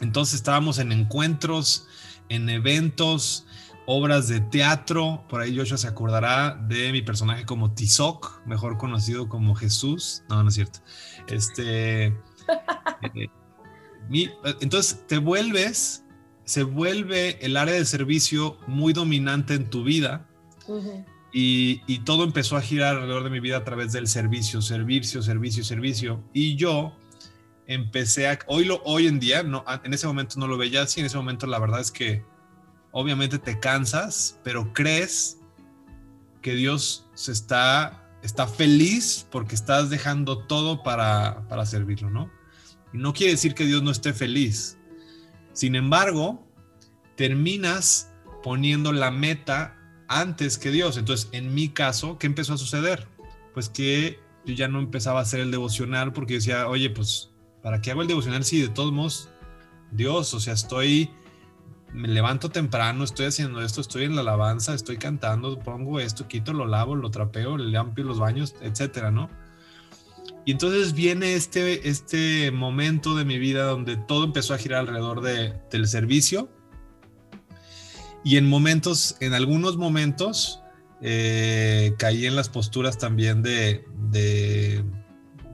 Entonces estábamos en encuentros, en eventos, obras de teatro. Por ahí Joshua se acordará de mi personaje como Tizoc, mejor conocido como Jesús. No, no es cierto. Este, eh, entonces te vuelves, se vuelve el área de servicio muy dominante en tu vida. Y, todo empezó a girar alrededor de mi vida a través del servicio, servicio, servicio, servicio. Y yo empecé a, hoy, lo, hoy en día, no, en ese momento no lo veía así, en ese momento la verdad es que obviamente te cansas, pero crees que Dios se está, está feliz porque estás dejando todo para, para servirlo, ¿no? Y no quiere decir que Dios no esté feliz. Sin embargo, terminas poniendo la meta antes que Dios. Entonces, en mi caso, ¿qué empezó a suceder? Pues que yo ya no empezaba a hacer el devocional porque decía, oye, pues ¿para qué hago el devocional si de todos modos, Dios, o sea, estoy, me levanto temprano, estoy haciendo esto, estoy en la alabanza, estoy cantando, pongo esto, quito, lo lavo, lo trapeo, le limpio los baños, etcétera, ¿no? Y entonces viene este, este momento de mi vida donde todo empezó a girar alrededor de, del servicio. Y en momentos, en algunos momentos, eh, caí en las posturas también de, de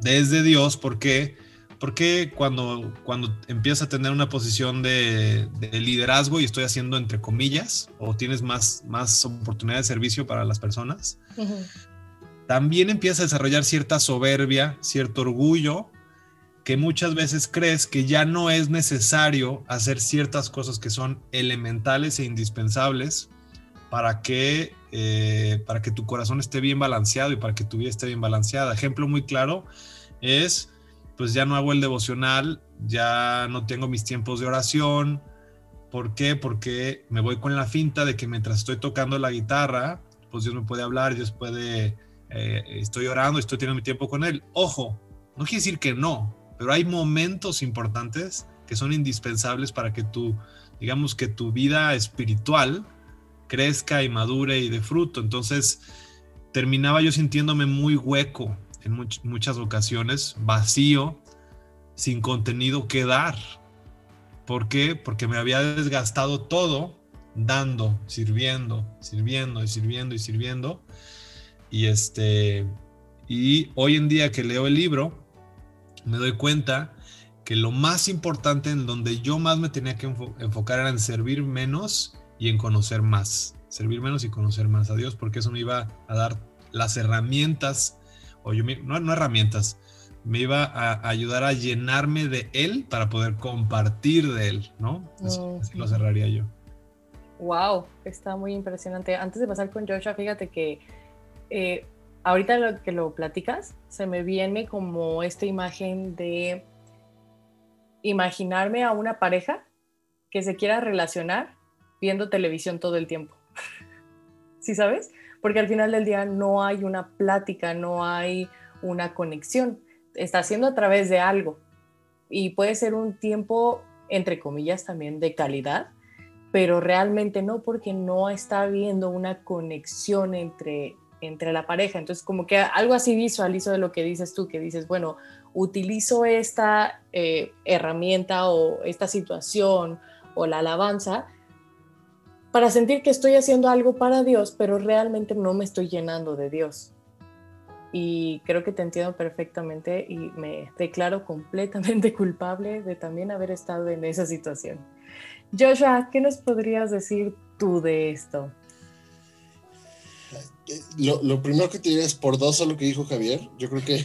desde Dios, porque porque cuando, cuando empiezas a tener una posición de, liderazgo y estoy haciendo entre comillas, o tienes más, más oportunidad de servicio para las personas, también empiezas a desarrollar cierta soberbia, cierto orgullo, que muchas veces crees que ya no es necesario hacer ciertas cosas que son elementales e indispensables para que, eh, para que tu corazón esté bien balanceado y para que tu vida esté bien balanceada. Ejemplo muy claro es pues ya no hago el devocional, ya no tengo mis tiempos de oración. ¿Por qué? Porque me voy con la finta de que mientras estoy tocando la guitarra, pues Dios me puede hablar, Dios puede, eh, estoy orando, estoy teniendo mi tiempo con Él. Ojo, no quiere decir que no, pero hay momentos importantes que son indispensables para que tu, digamos que tu vida espiritual crezca y madure y de fruto. Entonces, terminaba yo sintiéndome muy hueco, en muchas ocasiones vacío, sin contenido que dar. ¿Por qué? Porque me había desgastado todo dando, sirviendo, sirviendo y sirviendo y sirviendo. Y este y hoy en día que leo el libro me doy cuenta que lo más importante en donde yo más me tenía que enfocar era en servir menos y en conocer más. Servir menos y conocer más a Dios, porque eso me iba a dar las herramientas o yo, no, no herramientas, me iba a ayudar a llenarme de él para poder compartir de él, ¿no? Así, lo cerraría yo. Wow, está muy impresionante. Antes de pasar con Joshua, fíjate que eh, ahorita lo que lo platicas, se me viene como esta imagen de imaginarme a una pareja que se quiera relacionar viendo televisión todo el tiempo. ¿Sí sabes? porque al final del día no hay una plática, no hay una conexión, está haciendo a través de algo y puede ser un tiempo, entre comillas, también de calidad, pero realmente no porque no está habiendo una conexión entre, entre la pareja. Entonces, como que algo así visualizo de lo que dices tú, que dices, bueno, utilizo esta eh, herramienta o esta situación o la alabanza para sentir que estoy haciendo algo para Dios, pero realmente no me estoy llenando de Dios. y creo que te entiendo perfectamente y me declaro completamente culpable de también haber estado en esa situación. Joshua, ¿qué nos podrías decir tú de esto? Eh, lo, primero que te diría es por dos a lo que dijo Javier. Yo creo que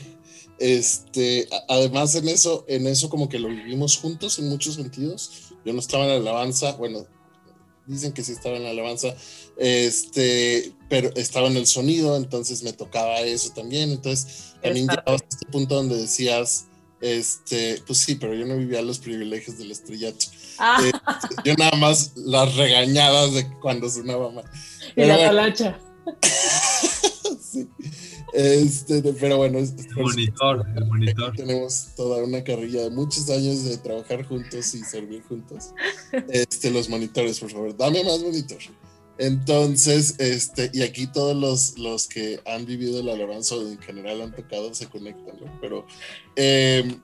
este, además en eso, en eso como que lo vivimos juntos en muchos sentidos. Yo no estaba en la alabanza, bueno, dicen que sí estaba en la alabanza, este, pero estaba en el sonido, entonces me tocaba eso también. Entonces también llegaba a este punto donde decías, este, pues sí, pero yo no vivía los privilegios del estrellato. Ah. Este, yo nada más las regañadas de cuando sonaba mal. Y la talacha. sí. Este, pero bueno, el monitor, el monitor. Tenemos toda una carrilla de muchos años de trabajar juntos y servir juntos. Este, los monitores, por favor, dame más monitor. Entonces, este, y aquí todos los, los que han vivido el alabanza en general han tocado se conectan, ¿no? Pero em,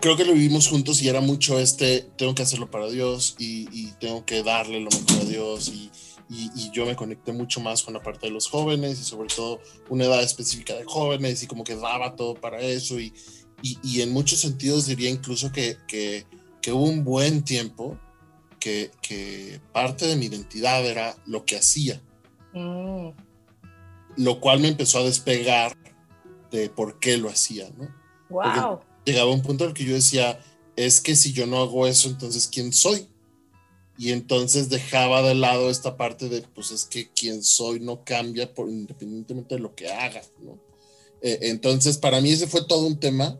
creo que lo vivimos juntos y era mucho este, tengo que hacerlo para Dios y, y tengo que darle lo mejor a Dios y, y, yo me conecté mucho más con la parte de los jóvenes y sobre todo una edad específica de jóvenes y como que daba todo para eso y, y en muchos sentidos diría incluso que, que, que hubo un buen tiempo que, que, parte de mi identidad era lo que hacía. Mm. Lo cual me empezó a despegar de por qué lo hacía, ¿no? Wow. llegaba un punto en el que yo decía, es que si yo no hago eso, entonces ¿quién soy? Y entonces dejaba de lado esta parte de, pues es que quien soy no cambia por, independientemente de lo que haga, ¿no? Eh, entonces, para mí ese fue todo un tema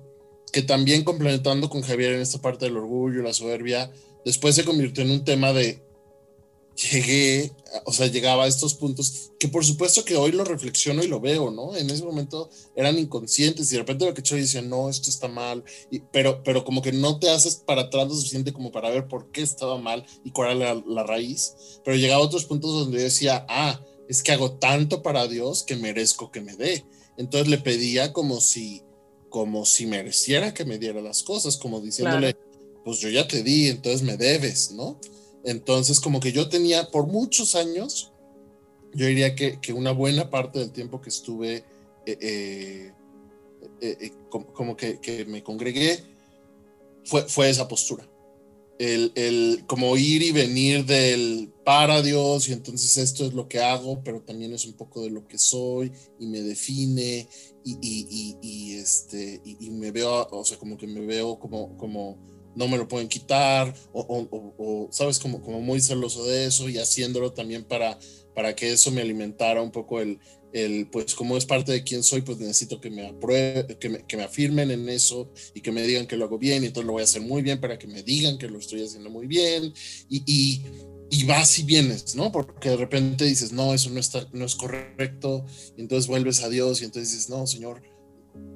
que también complementando con Javier en esta parte del orgullo, la soberbia, después se convirtió en un tema de, llegué, o sea, llegaba a estos puntos que por supuesto que hoy lo reflexiono y lo veo, ¿no? En ese momento eran inconscientes y de repente lo que yo decía, no, esto está mal, y, pero, pero como que no te haces para atrás lo suficiente como para ver por qué estaba mal y cuál era la, raíz, pero llegaba a otros puntos donde yo decía, ah, es que hago tanto para Dios que merezco que me dé. Entonces le pedía como si, como si mereciera que me diera las cosas, como diciéndole, pues yo ya te di, entonces me debes, ¿no? Entonces, como que yo tenía por muchos años, yo diría que, una buena parte del tiempo que estuve, eh, eh, eh, como, que, me congregué, fue, fue esa postura. El, el, como ir y venir del para Dios y entonces esto es lo que hago, pero también es un poco de lo que soy y me define y, y, y, este, y, me veo, o sea, como que me veo como, como no me lo pueden quitar, o, sabes, como, como muy celoso de eso y haciéndolo también para, para que eso me alimentara un poco el, el, pues como es parte de quién soy, pues necesito que me, apruebe, que me, que me afirmen en eso y que me digan que lo hago bien y entonces lo voy a hacer muy bien para que me digan que lo estoy haciendo muy bien y, y, y vas y vienes, ¿no? Porque de repente dices, no, eso no, está, no es correcto, y entonces vuelves a Dios y entonces dices, no, Señor,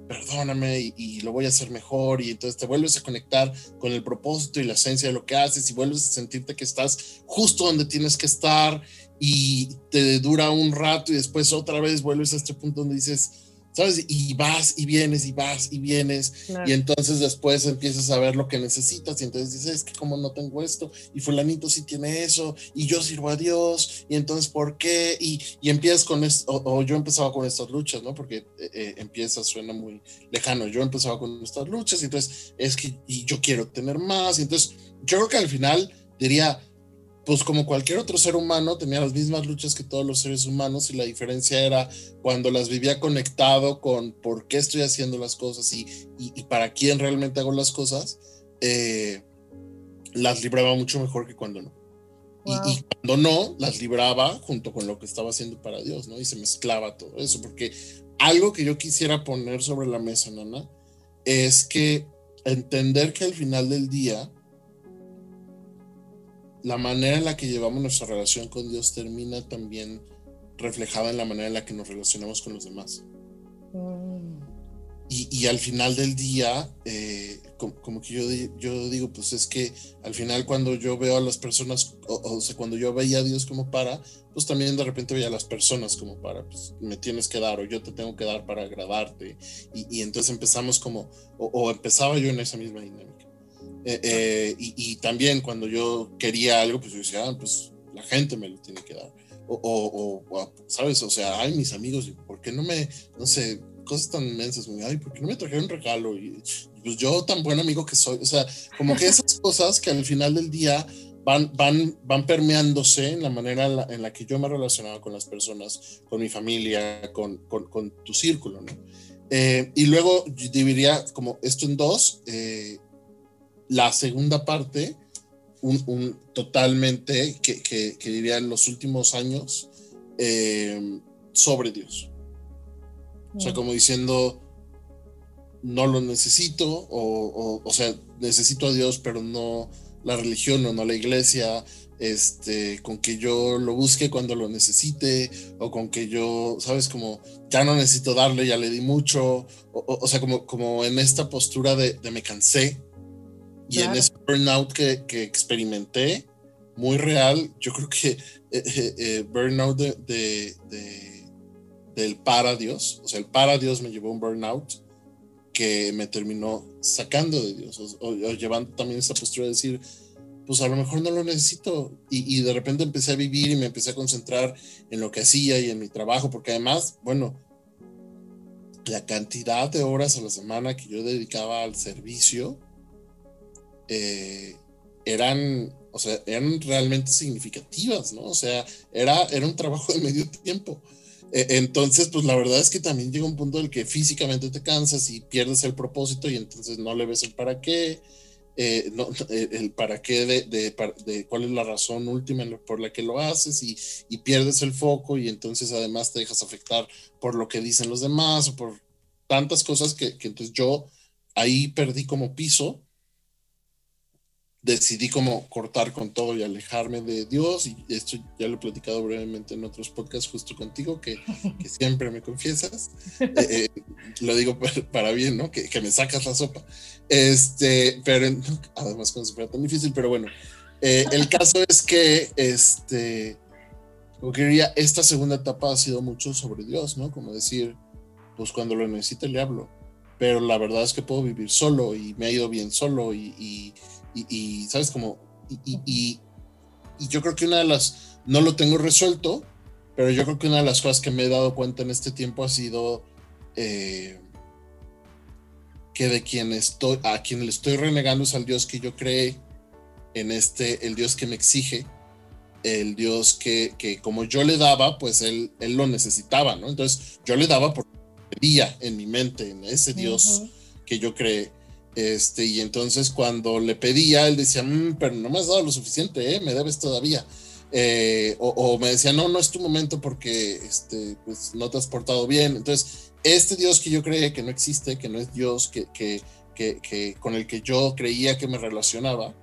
perdóname y, lo voy a hacer mejor y entonces te vuelves a conectar con el propósito y la esencia de lo que haces y vuelves a sentirte que estás justo donde tienes que estar y te dura un rato y después otra vez vuelves a este punto donde dices, ¿sabes? Y vas y vienes y vas y vienes y entonces después empiezas a ver lo que necesitas y entonces dices, es que como no tengo esto y fulanito sí tiene eso y yo sirvo a Dios y entonces ¿por qué? Y, y empiezas con esto, o, yo empezaba con estas luchas, ¿no? Porque eh, eh, empieza, suena muy lejano, yo empezaba con estas luchas y entonces es que y yo quiero tener más y entonces yo creo que al final diría, pues como cualquier otro ser humano, tenía las mismas luchas que todos los seres humanos y la diferencia era cuando las vivía conectado con por qué estoy haciendo las cosas y, y, para quién realmente hago las cosas, eh, las libraba mucho mejor que cuando no. Y, cuando no, las libraba junto con lo que estaba haciendo para Dios, ¿no? Y se mezclaba todo eso, porque algo que yo quisiera poner sobre la mesa, Nana, es que entender que al final del día, la manera en la que llevamos nuestra relación con Dios termina también reflejada en la manera en la que nos relacionamos con los demás. Mm. Y, al final del día, eh, como, que yo, yo digo, pues es que al final cuando yo veo a las personas, o, sea, cuando yo veía a Dios como para, pues también de repente veía a las personas como para, pues me tienes que dar o yo te tengo que dar para agradarte. Y, entonces empezamos como, o empezaba yo en esa misma dinámica. Eh, eh, y, también cuando yo quería algo, pues yo decía, ah, pues la gente me lo tiene que dar. o, o, ¿sabes? O sea, ay, mis amigos, ¿por qué no me, no sé, cosas tan inmensas, ay, ¿por qué no me trajeron un regalo? Y, pues yo tan buen amigo que soy, o sea, como que esas cosas que al final del día van, van, van permeándose en la manera en la, que yo me relacionaba con las personas, con mi familia, con, con, con tu círculo, ¿no? Eh, y luego dividiría como esto en dos. Eh, la segunda parte, un, un totalmente, que, que, que, diría en los últimos años, eh, sobre Dios. O sea, como diciendo, no lo necesito, o, o, o, sea, necesito a Dios, pero no la religión o no la iglesia, este, con que yo lo busque cuando lo necesite, o con que yo, sabes, como ya no necesito darle, ya le di mucho, o, sea, como, como en esta postura de, de me cansé, y en ese burnout que, que, experimenté, muy real, yo creo que eh, eh, eh, burnout de, de, de, del para Dios, o sea, el para Dios me llevó a un burnout que me terminó sacando de Dios, o, o llevando también esa postura de decir, pues a lo mejor no lo necesito. Y, de repente empecé a vivir y me empecé a concentrar en lo que hacía y en mi trabajo, porque además, bueno, la cantidad de horas a la semana que yo dedicaba al servicio eh, eran, o sea, eran realmente significativas, ¿no? O sea, era, era un trabajo de medio tiempo. E, entonces, pues la verdad es que también llega un punto en el que físicamente te cansas y pierdes el propósito y entonces no le ves el para qué eh, eh, el para qué de, de, cuál es la razón última por la que lo haces y, y, pierdes el foco y entonces además te dejas afectar por lo que dicen los demás o por tantas cosas que, que entonces yo ahí perdí como piso decidí como cortar con todo y alejarme de Dios y esto ya lo he platicado brevemente en otros podcasts justo contigo que, que siempre me confiesas. Eh, eh, lo digo para, bien no que, que, me sacas la sopa. Este pero además cuando se fuera tan difícil pero bueno eh, el caso es que este como que diría esta segunda etapa ha sido mucho sobre Dios no como decir pues cuando lo necesite le hablo pero la verdad es que puedo vivir solo y me ha ido bien solo y, y y, ¿sabes? Como, y, yo creo que una de las, no lo tengo resuelto, pero yo creo que una de las cosas que me he dado cuenta en este tiempo ha sido eh, que de quien estoy, a quien le estoy renegando es al Dios que yo creé, en este, el Dios que me exige, el Dios que, que como yo le daba, pues él, él lo necesitaba, ¿no? Entonces yo le daba por día en mi mente, en ese Dios que yo creé. Este, y entonces cuando le pedía, él decía, mm, pero no me has dado lo suficiente, ¿eh? me debes todavía. Eh, o, me decía, no, no es tu momento porque este, pues, no te has portado bien. Entonces, este Dios que yo creía que no existe, que no es Dios, que, que, que, con el que yo creía que me relacionaba,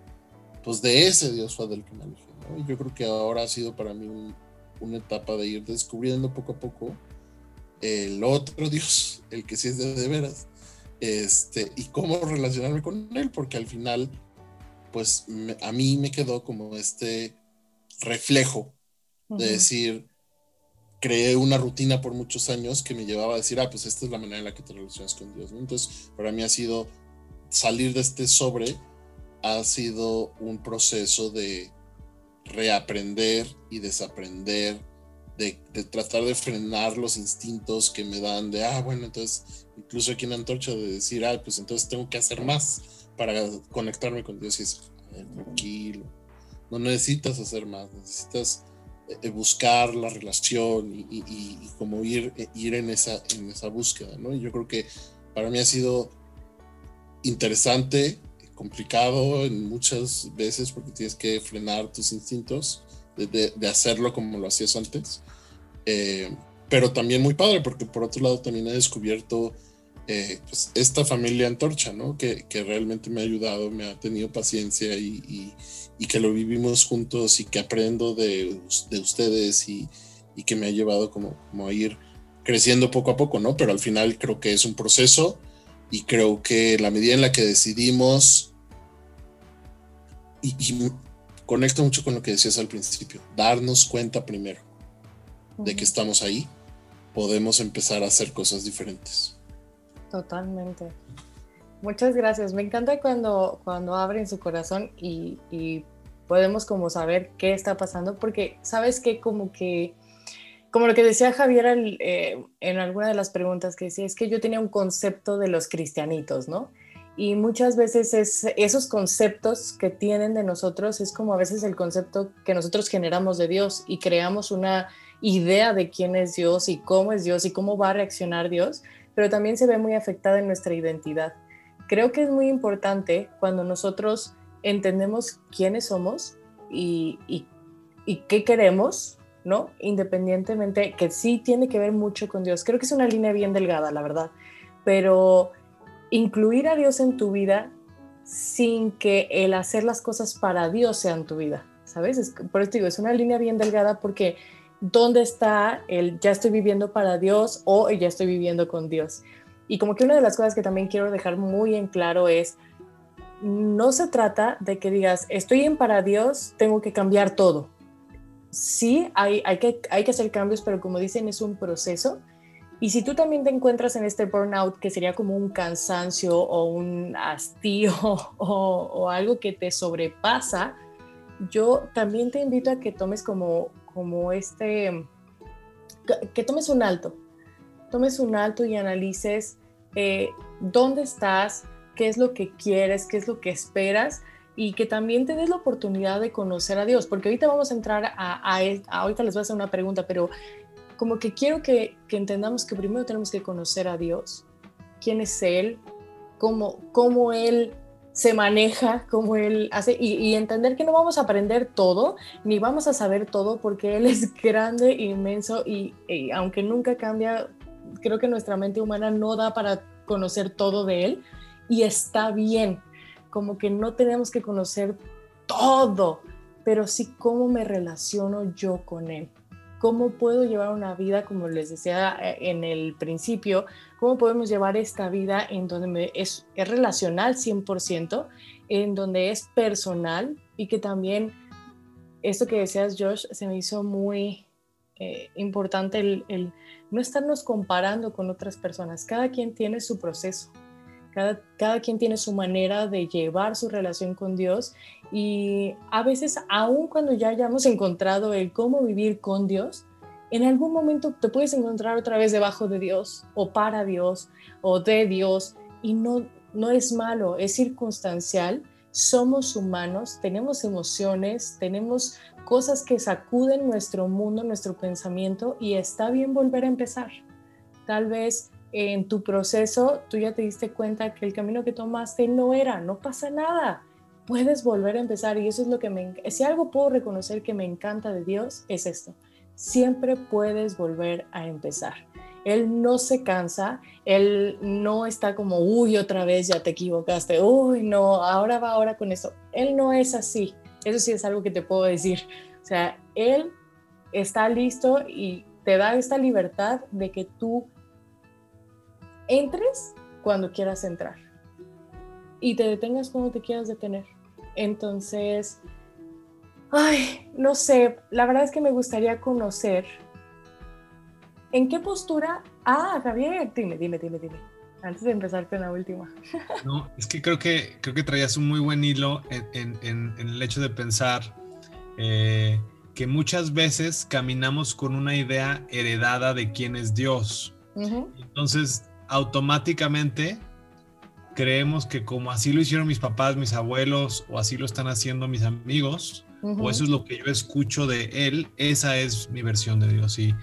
pues de ese Dios fue del que me alejé. Y yo creo que ahora ha sido para mí una etapa de ir descubriendo poco a poco el otro Dios, el que sí es de, de veras este, y cómo relacionarme con él, porque al final, pues a mí me quedó como este reflejo de decir, creé una rutina por muchos años que me llevaba a decir, ah, pues esta es la manera en la que te relacionas con Dios. Entonces, para mí ha sido salir de este sobre, ha sido un proceso de reaprender y desaprender de, tratar de frenar los instintos que me dan de, ah, bueno, entonces, incluso aquí en Antorcha, de decir, ah, pues entonces tengo que hacer más para conectarme con Dios y es, tranquilo, no necesitas hacer más, necesitas eh, buscar la relación y, y, como ir, eh, ir en, esa, en esa búsqueda, ¿no? Y yo creo que para mí ha sido interesante, complicado en muchas veces porque tienes que frenar tus instintos de, hacerlo como lo hacías antes. Eh, pero también muy padre, porque por otro lado también he descubierto eh, pues, esta familia antorcha, ¿no? Que, que, realmente me ha ayudado, me ha tenido paciencia y, y, que lo vivimos juntos y que aprendo de, de ustedes y, y, que me ha llevado como, como a ir creciendo poco a poco, ¿no? Pero al final creo que es un proceso y creo que la medida en la que decidimos conecta mucho con lo que decías al principio, darnos cuenta primero de que estamos ahí, podemos empezar a hacer cosas diferentes. Totalmente. Muchas gracias. Me encanta cuando, cuando abren su corazón y, podemos como saber qué está pasando, porque sabes que como que, como lo que decía Javier eh, en alguna de las preguntas que decía, es que yo tenía un concepto de los cristianitos, ¿no? Y muchas veces es, esos conceptos que tienen de nosotros es como a veces el concepto que nosotros generamos de Dios y creamos una idea de quién es Dios y cómo es Dios y cómo va a reaccionar Dios, pero también se ve muy afectada en nuestra identidad. Creo que es muy importante cuando nosotros entendemos quiénes somos y, y, qué queremos, ¿no? Independientemente, que sí tiene que ver mucho con Dios. Creo que es una línea bien delgada, la verdad, pero incluir a Dios en tu vida sin que el hacer las cosas para Dios sea en tu vida, ¿sabes? por eso digo, es una línea bien delgada porque ¿dónde está el ya estoy viviendo para Dios o ya estoy viviendo con Dios? Y como que una de las cosas que también quiero dejar muy en claro es, no se trata de que digas, estoy en para Dios, tengo que cambiar todo. Sí, hay, hay, que, hay que hacer cambios, pero como dicen, es un proceso. Y si tú también te encuentras en este burnout, que sería como un cansancio o un hastío o, o algo que te sobrepasa, yo también te invito a que tomes como, como este, que tomes un alto, tomes un alto y analices eh, dónde estás, qué es lo que quieres, qué es lo que esperas y que también te des la oportunidad de conocer a Dios, porque ahorita vamos a entrar a, ahorita les voy a hacer una pregunta, pero como que quiero que, entendamos que primero tenemos que conocer a Dios, quién es Él, cómo, cómo Él se maneja, cómo Él hace, y, y, entender que no vamos a aprender todo, ni vamos a saber todo, porque Él es grande, inmenso, y, y aunque nunca cambia, creo que nuestra mente humana no da para conocer todo de él y está bien, como que no tenemos que conocer todo, pero sí cómo me relaciono yo con él, cómo puedo llevar una vida, como les decía eh, en el principio, cómo podemos llevar esta vida en donde es, es relacional 100%, en donde es personal y que también esto que decías, Josh, se me hizo muy eh, importante el no estarnos comparando con otras personas. Cada quien tiene su proceso, cada, cada quien tiene su manera de llevar su relación con Dios y a veces, aun cuando ya hayamos encontrado el cómo vivir con Dios, en algún momento te puedes encontrar otra vez debajo de Dios o para Dios o de Dios y no, no es malo, es circunstancial. Somos humanos, tenemos emociones, tenemos cosas que sacuden nuestro mundo, nuestro pensamiento y está bien volver a empezar. Tal vez en tu proceso tú ya te diste cuenta que el camino que tomaste no era, no pasa nada. Puedes volver a empezar y eso es lo que me... Si algo puedo reconocer que me encanta de Dios es esto. Siempre puedes volver a empezar. Él no se cansa, él no está como, uy, otra vez ya te equivocaste, uy, no, ahora va ahora con eso. Él no es así eso sí es algo que te puedo decir. O sea, Él está listo y te da esta libertad de que tú entres cuando quieras entrar y te detengas cuando te quieras detener. Entonces, ay, no sé, la verdad es que me gustaría conocer en qué postura. Ah, Javier, dime, dime, dime, dime antes de empezar con la última. No, es que creo que, creo que traías un muy buen hilo en, en, el hecho de pensar eh, que muchas veces caminamos con una idea heredada de quién es Dios. Entonces, automáticamente creemos que como así lo hicieron mis papás, mis abuelos, o así lo están haciendo mis amigos, o eso es lo que yo escucho de él, esa es mi versión de Dios. Y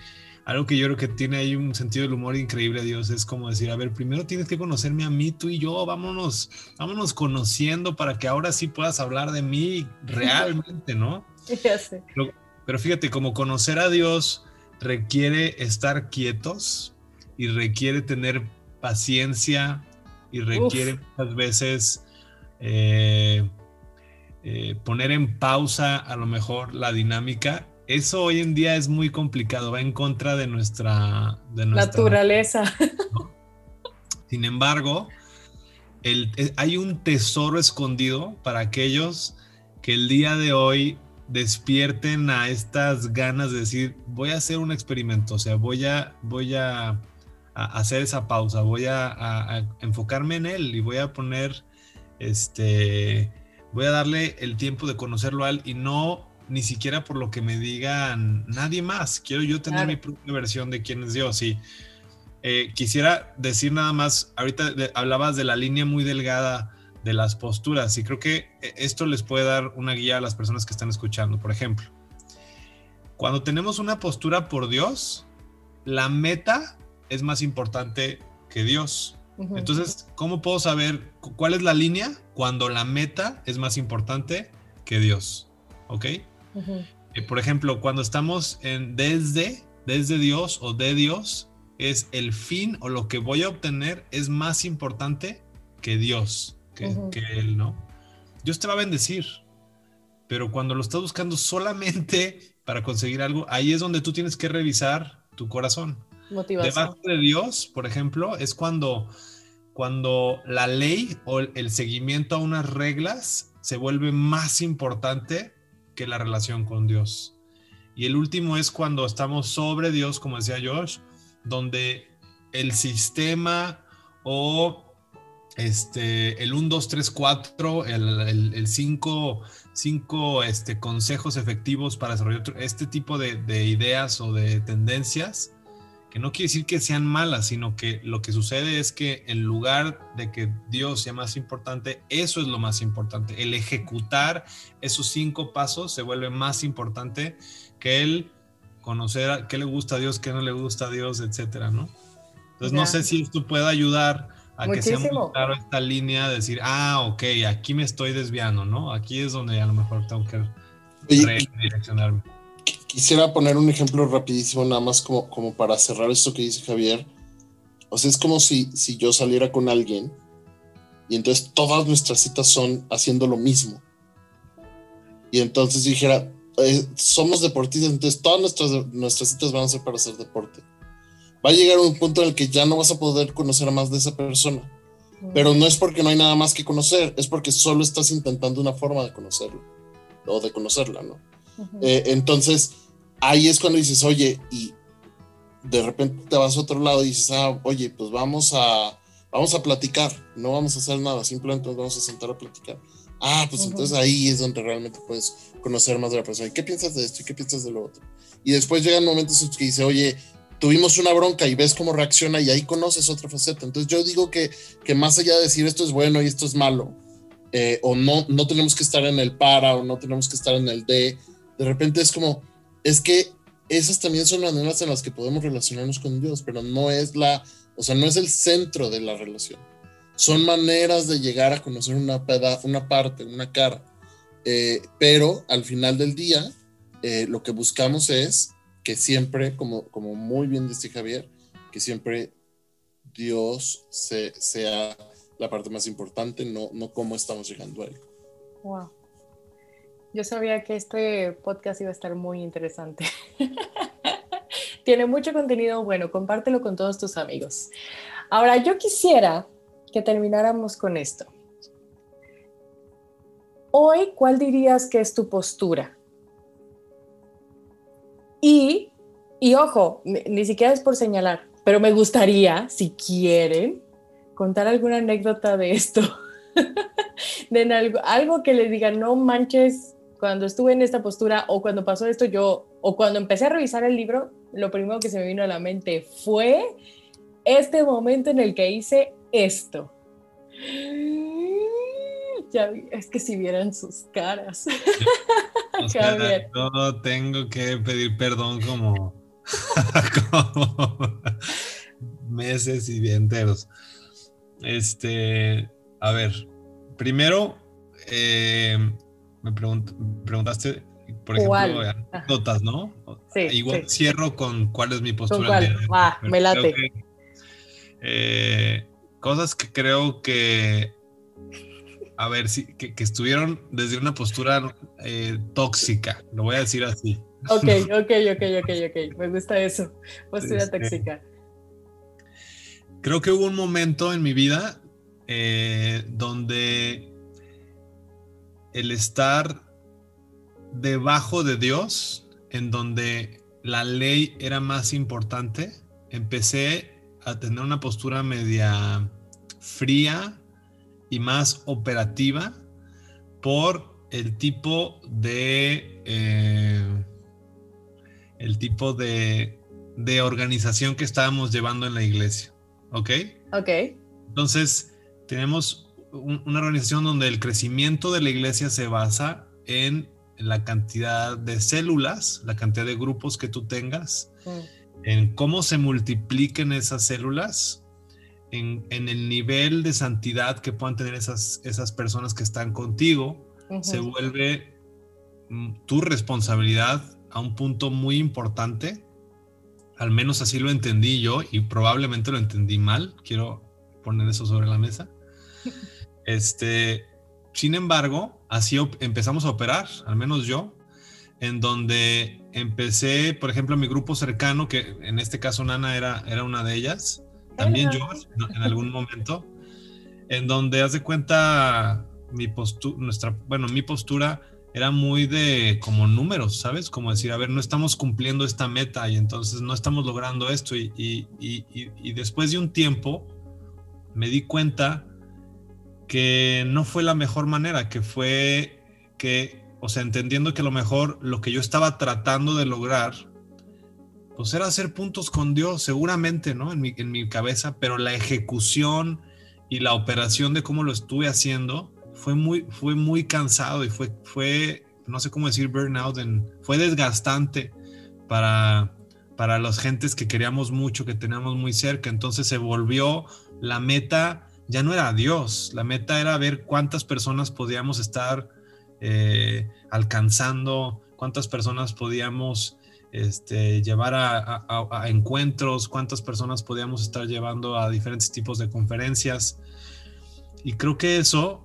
algo que yo creo que tiene ahí un sentido del humor increíble, Dios, es como decir, a ver, primero tienes que conocerme a mí, tú y yo, vámonos, vámonos conociendo para que ahora sí puedas hablar de mí realmente, ¿no? Ya sé. Pero, fíjate, como conocer a Dios requiere estar quietos y requiere tener paciencia y requiere muchas veces eh, eh, poner en pausa a lo mejor la dinámica. Eso hoy en día es muy complicado, va en contra de nuestra, naturaleza. Sin embargo, eh, hay un tesoro escondido para aquellos que el día de hoy despierten a estas ganas de decir, voy a hacer un experimento, o sea, voy a, voy a, hacer esa pausa, voy a, enfocarme en él y voy a poner este voy a darle el tiempo de conocerlo a él y no ni siquiera por lo que me digan nadie más. Quiero yo tener mi propia versión de quién es Dios. Y eh, quisiera decir nada más, ahorita hablabas de la línea muy delgada de las posturas y creo que eh, esto les puede dar una guía a las personas que están escuchando. Por ejemplo, cuando tenemos una postura por Dios, la meta es más importante que Dios. Entonces, ¿cómo puedo saber cuál es la línea cuando la meta es más importante que Dios? ¿Ok? Eh, por ejemplo, cuando estamos en desde, desde Dios o de Dios, es el fin o lo que voy a obtener es más importante que Dios, que, que Él, ¿no? Dios te va a bendecir, pero cuando lo estás buscando solamente para conseguir algo, ahí es donde tú tienes que revisar tu corazón. Motivación. Debajo de Dios, por ejemplo, es cuando, cuando la ley o el seguimiento a unas reglas se vuelve más importante que la relación con Dios. Y el último es cuando estamos sobre Dios, como decía Josh, donde el sistema o este, el 1, 2, 3, 4, el 5, cinco este, consejos efectivos para desarrollar este tipo de, de, ideas o de tendencias, que no quiere decir que sean malas, sino que lo que sucede es que en lugar de que Dios sea más importante, eso es lo más importante. El ejecutar esos cinco pasos se vuelve más importante que el conocer qué le gusta a Dios, qué no le gusta a Dios, etcétera, ¿no? Entonces, no sé si esto puede ayudar a que sea muy claro esta línea, de decir, ah, ok, aquí me estoy desviando, ¿no? Aquí es donde a lo mejor tengo que redireccionarme. Quisiera poner un ejemplo rapidísimo, nada más como, como para cerrar esto que dice Javier. O sea, es como si, si yo saliera con alguien y entonces todas nuestras citas son haciendo lo mismo. Y entonces dijera, eh, somos deportistas, entonces todas nuestras, nuestras citas van a ser para hacer deporte va a llegar un punto en el que ya no vas a poder conocer más de esa persona. Pero no es porque no hay nada más que conocer, es porque solo estás intentando una forma de conocerlo o de conocerla, ¿no? Eh, entonces, ahí es cuando dices, oye, y de repente te vas a otro lado y dices, ah, oye, pues vamos a, vamos a platicar, no vamos a hacer nada, simplemente nos vamos a sentar a platicar. Ah, pues entonces ahí es donde realmente puedes conocer más de la persona. ¿Y qué piensas de esto? ¿Y qué piensas de lo otro? Y después llegan momentos en que dice, oye, tuvimos una bronca y ves cómo reacciona y ahí conoces otra faceta. Entonces yo digo que, que más allá de decir esto es bueno y esto es malo, eh, o no, no tenemos que estar en el para o no tenemos que estar en el de, de repente es como, es que esas también son maneras en las que podemos relacionarnos con Dios, pero no es la, o sea, no es el centro de la relación. Son maneras de llegar a conocer una, una parte, una cara. Eh, pero al final del día, eh, lo que buscamos es que siempre, como, como muy bien dice Javier, que siempre Dios sea la parte más importante, no, no cómo estamos llegando a él. Wow. Yo sabía que este podcast iba a estar muy interesante. Tiene mucho contenido bueno, compártelo con todos tus amigos. Ahora, yo quisiera que termináramos con esto. Hoy, ¿cuál dirías que es tu postura? Y, y ojo, ni, siquiera es por señalar, pero me gustaría, si quieren, contar alguna anécdota de esto. de algo, algo que les diga, no manches, cuando estuve en esta postura o cuando pasó esto, yo, o cuando empecé a revisar el libro, lo primero que se me vino a la mente fue este momento en el que hice esto. Ya, es que si vieran sus caras. O sea, yo tengo que pedir perdón como, meses y enteros. Este, a ver, primero eh, me preguntaste, por ejemplo, anécdotas, ¿no? Sí, Igual cierro con cuál es mi postura. Ah, me late. Eh, cosas que creo que a ver, sí, que, estuvieron desde una postura eh, tóxica, lo voy a decir así. Ok, ok, ok, ok, ok, me gusta eso, postura este, tóxica. Creo que hubo un momento en mi vida eh, donde el estar debajo de Dios, en donde la ley era más importante, empecé a tener una postura media fría, y más operativa por el tipo de... eh, el tipo de, de organización que estábamos llevando en la iglesia. ¿Ok? Ok. Entonces, tenemos un- una organización donde el crecimiento de la iglesia se basa en la cantidad de células, la cantidad de grupos que tú tengas, Mm, en cómo se multipliquen esas células, en, en el nivel de santidad que puedan tener esas, esas personas que están contigo, se vuelve mm, tu responsabilidad a un punto muy importante. Al menos así lo entendí yo y probablemente lo entendí mal. Quiero poner eso sobre la mesa. Este, sin embargo, así empezamos a operar, al menos yo, en donde empecé, por ejemplo, mi grupo cercano, que en este caso Nana era, era una de ellas, también yo en- algún momento, en donde haz de cuenta mi postura, nuestra, bueno, mi postura era muy de como números, ¿sabes? Como decir, a ver, no estamos cumpliendo esta meta y entonces no estamos logrando esto y- y- y después de un tiempo me di cuenta que no fue la mejor manera, que fue que, o sea, entendiendo que a lo mejor lo que yo estaba tratando de lograr, pues era hacer puntos con Dios, seguramente, ¿no? En mi, en mi cabeza, pero la ejecución y la operación de cómo lo estuve haciendo fue muy, fue muy cansado y fue, fue, no sé cómo decir burnout, en- fue desgastante para, para las gentes que queríamos mucho, que teníamos muy cerca. Entonces se volvió la meta, ya no era Dios, la meta era ver cuántas personas podíamos estar eh, alcanzando, cuántas personas podíamos este, llevar a, encuentros, cuántas personas podíamos estar llevando a diferentes tipos de conferencias. Y creo que eso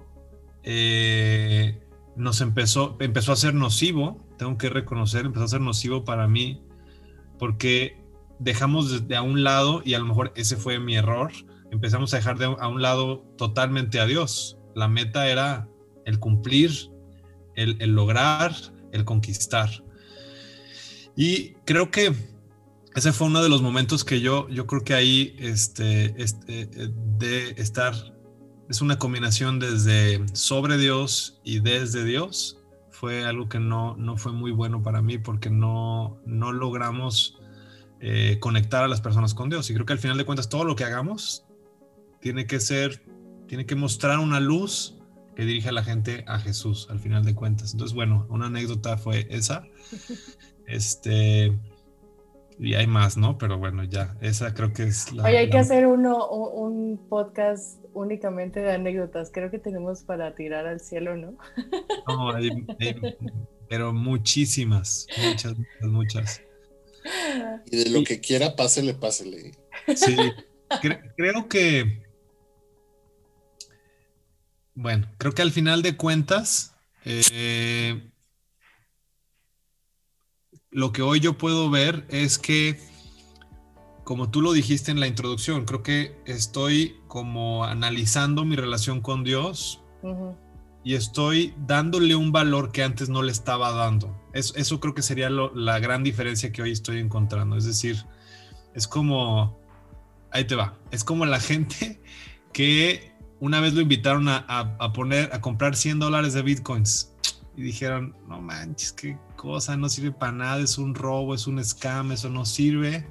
eh, nos empezó, empezó a ser nocivo, tengo que reconocer, empezó a ser nocivo para mí, porque dejamos de, de a un lado, y a lo mejor ese fue mi error, empezamos a dejar de a un lado totalmente a Dios. La meta era el cumplir, el, el lograr, el conquistar. Y creo que ese fue uno de los momentos que yo, yo creo que ahí este, este, de estar, es una combinación desde sobre Dios y desde Dios. Fue algo que no, no fue muy bueno para mí porque no, no logramos eh, conectar a las personas con Dios. Y creo que al final de cuentas todo lo que hagamos tiene que ser, tiene que mostrar una luz que dirige a la gente a Jesús al final de cuentas. Entonces, bueno, una anécdota fue esa. Este, y hay más, ¿no? Pero bueno, ya, esa creo que es la... Oye, hay que hacer uno, un, un podcast únicamente de anécdotas. Creo que tenemos para tirar al cielo, ¿no? no, hay- hay- pero muchísimas, muchas, muchas, muchas. Y de lo Y- que quiera, pásele, pásele. Sí, cre- creo que. Bueno, creo que al final de cuentas, eh, lo que hoy yo puedo ver es que, como tú lo dijiste en la introducción, creo que estoy como analizando mi relación con Dios y estoy dándole un valor que antes no le estaba dando. Es- eso creo que sería lo- la gran diferencia que hoy estoy encontrando. Es decir, es como, ahí te va, es como la gente que una vez lo invitaron a, poner, a comprar 100 dólares de bitcoins y dijeron, no manches, qué cosa, no sirve para nada, es un robo, es un scam, eso no sirve.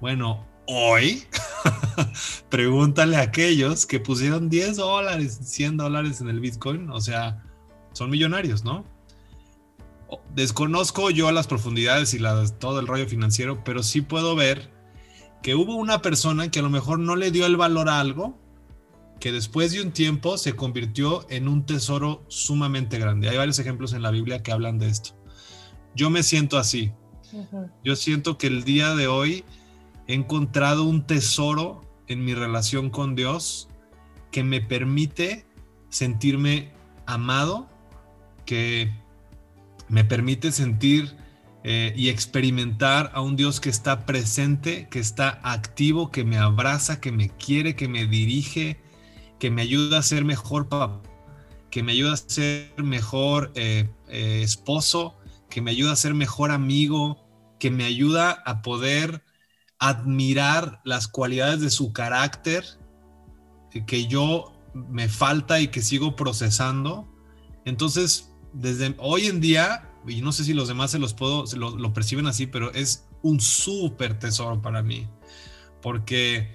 Bueno, hoy pregúntale a aquellos que pusieron 10 dólares, 100 dólares en el Bitcoin, o sea, son millonarios, ¿no? Desconozco yo las profundidades y todo el rollo financiero, pero sí puedo ver que hubo una persona que a lo mejor no le dio el valor a algo, que después de un tiempo se convirtió en un tesoro sumamente grande. Hay varios ejemplos en la Biblia que hablan de esto. Yo me siento así. Yo siento que el día de hoy he encontrado un tesoro en mi relación con Dios que me permite sentirme amado, que me permite sentir eh, y experimentar a un Dios que está presente, que está activo, que me abraza, que me quiere, que me dirige, que me ayuda a ser mejor papá, que me ayuda a ser mejor eh, eh, esposo, que me ayuda a ser mejor amigo, que me ayuda a poder admirar las cualidades de su carácter eh, que yo me falta y que sigo procesando. Entonces, desde hoy en día, y no sé si los demás se los puedo, se lo, lo perciben así, pero es un súper tesoro para mí, porque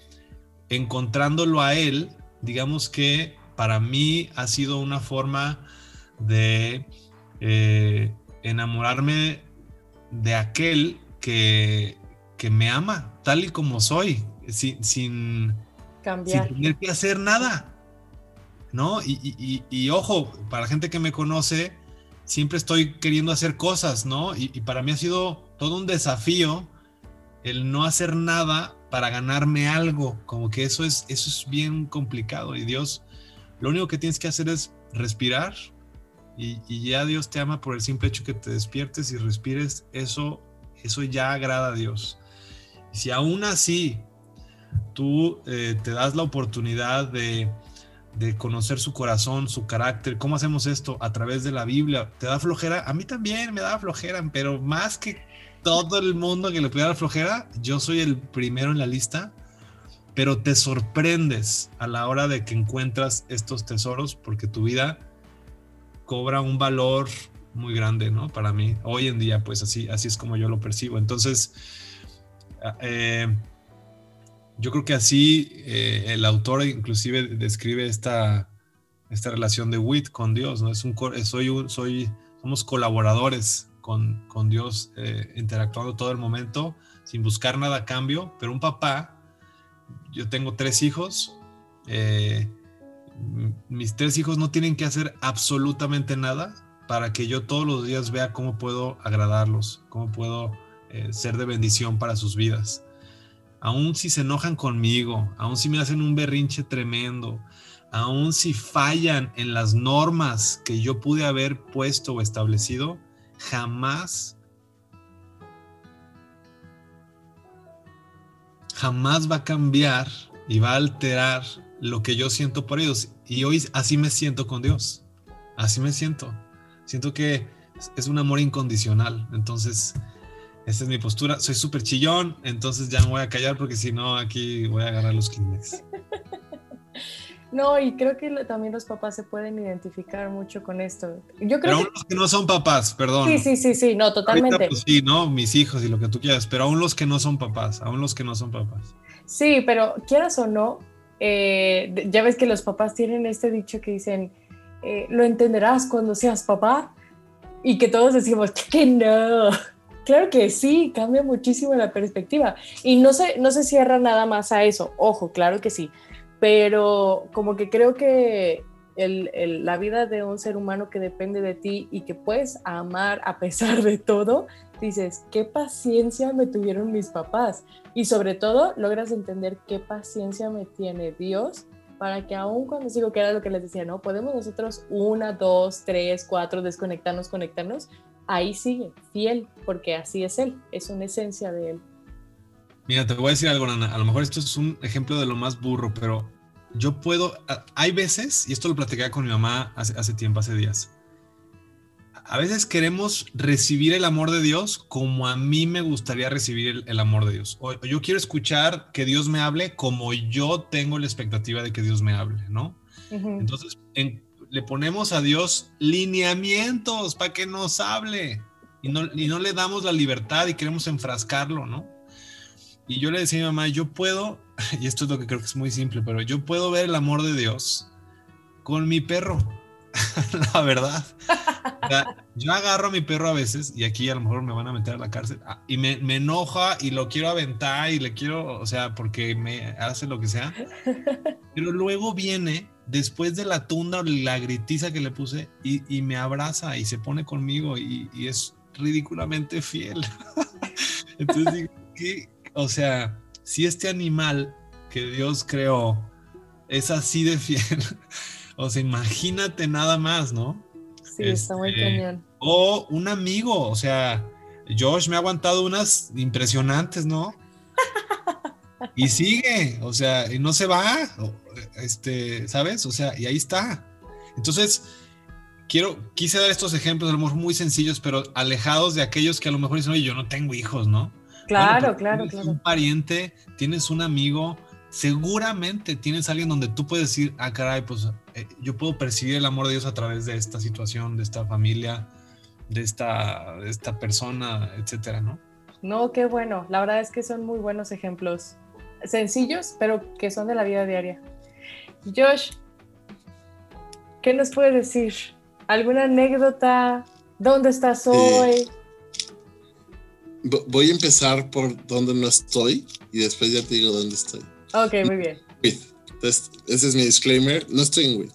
encontrándolo a él, digamos que para mí ha sido una forma de eh, enamorarme de aquel que, que, me ama tal y como soy, sin, sin, Cambiar. sin tener que hacer nada. ¿No? Y, y, y, ojo, para la gente que me conoce, siempre estoy queriendo hacer cosas, ¿no? Y, para mí ha sido todo un desafío el no hacer nada para ganarme algo, como que eso es, eso es bien complicado y Dios, lo único que tienes que hacer es respirar y, ya Dios te ama por el simple hecho que te despiertes y respires, eso, eso ya agrada a Dios. Y si aún así tú eh, te das la oportunidad de, de, conocer su corazón, su carácter, ¿cómo hacemos esto? A través de la Biblia. ¿Te da flojera? A mí también me da flojera, pero más que todo el mundo que le pueda dar flojera, yo soy el primero en la lista pero te sorprendes a la hora de que encuentras estos tesoros porque tu vida cobra un valor muy grande, ¿no? Para mí, hoy en día, pues así, así es como yo lo percibo. Entonces, eh, yo creo que así eh, el autor inclusive describe esta, esta relación de Wit con Dios, ¿no? Es un, soy, un, soy, somos colaboradores con, Dios, eh, interactuando todo el momento, sin buscar nada a cambio, pero un papá yo tengo tres hijos. Eh, mis tres hijos no tienen que hacer absolutamente nada para que yo todos los días vea cómo puedo agradarlos, cómo puedo eh, ser de bendición para sus vidas. Aún si se enojan conmigo, aún si me hacen un berrinche tremendo, aún si fallan en las normas que yo pude haber puesto o establecido, jamás jamás va a cambiar y va a alterar lo que yo siento por ellos. Y hoy así me siento con Dios. Así me siento. Siento que es un amor incondicional. Entonces, esta es mi postura. Soy súper chillón, entonces ya me voy a callar porque si no, aquí voy a agarrar los Kleenex. No, y creo que también los papás se pueden identificar mucho con esto. Yo creo pero aún que... los que no son papás, perdón. Sí, sí, sí, sí, no, totalmente. Ahorita, pues, sí, ¿no? Mis hijos y lo que tú quieras, pero aún los que no son papás, aún los que no son papás. Sí, pero quieras o no, eh, ya ves que los papás tienen este dicho que dicen, eh, lo entenderás cuando seas papá, y que todos decimos que no. Claro que sí, cambia muchísimo la perspectiva. Y no se, no se cierra nada más a eso. Ojo, claro que sí pero como que creo que la vida de un ser humano que depende de ti y que puedes amar a pesar de todo, dices, qué paciencia me tuvieron mis papás. Y sobre todo, logras entender qué paciencia me tiene Dios para que aún cuando sigo, que era lo que les decía, ¿no? Podemos nosotros una, dos, tres, cuatro, desconectarnos, conectarnos, ahí sigue, fiel, porque así es Él, es una esencia de Él. Mira, te voy a decir algo, Nana. A lo mejor esto es un ejemplo de lo más burro, pero yo puedo. Hay veces, y esto lo platicaba con mi mamá hace, hace tiempo, hace días. A veces queremos recibir el amor de Dios como a mí me gustaría recibir el, el amor de Dios. O yo quiero escuchar que Dios me hable como yo tengo la expectativa de que Dios me hable, ¿no? Uh -huh. Entonces, en, le ponemos a Dios lineamientos para que nos hable y no, y no le damos la libertad y queremos enfrascarlo, ¿no? Y yo le decía a mi mamá, yo puedo, y esto es lo que creo que es muy simple, pero yo puedo ver el amor de Dios con mi perro, la verdad. O sea, yo agarro a mi perro a veces, y aquí a lo mejor me van a meter a la cárcel, y me, me, enoja y lo quiero aventar y le quiero, o sea, porque me hace lo que sea. Pero luego viene, después de la tunda o la gritiza que le puse, y, y me abraza y se pone conmigo y, y es ridículamente fiel. Entonces digo, ¿qué? O sea, si este animal que Dios creó es así de fiel, o sea, imagínate nada más, ¿no? Sí, este, está muy cañón. O un amigo, o sea, Josh me ha aguantado unas impresionantes, ¿no? y sigue, o sea, y no se va, este, ¿sabes? O sea, y ahí está. Entonces, quiero, quise dar estos ejemplos, a lo mejor muy sencillos, pero alejados de aquellos que a lo mejor dicen, oye, yo no tengo hijos, ¿no? Claro, bueno, claro, tienes claro. un pariente, tienes un amigo, seguramente tienes alguien donde tú puedes decir, ah, caray, pues eh, yo puedo percibir el amor de Dios a través de esta situación, de esta familia, de esta, de esta persona, etcétera, ¿no? No, qué bueno. La verdad es que son muy buenos ejemplos. Sencillos, pero que son de la vida diaria. Josh, ¿qué nos puedes decir? ¿Alguna anécdota? ¿Dónde estás hoy? Voy a empezar por dónde no estoy y después ya te digo dónde estoy. Ok, muy bien. Entonces, ese es mi disclaimer. No estoy en WIT.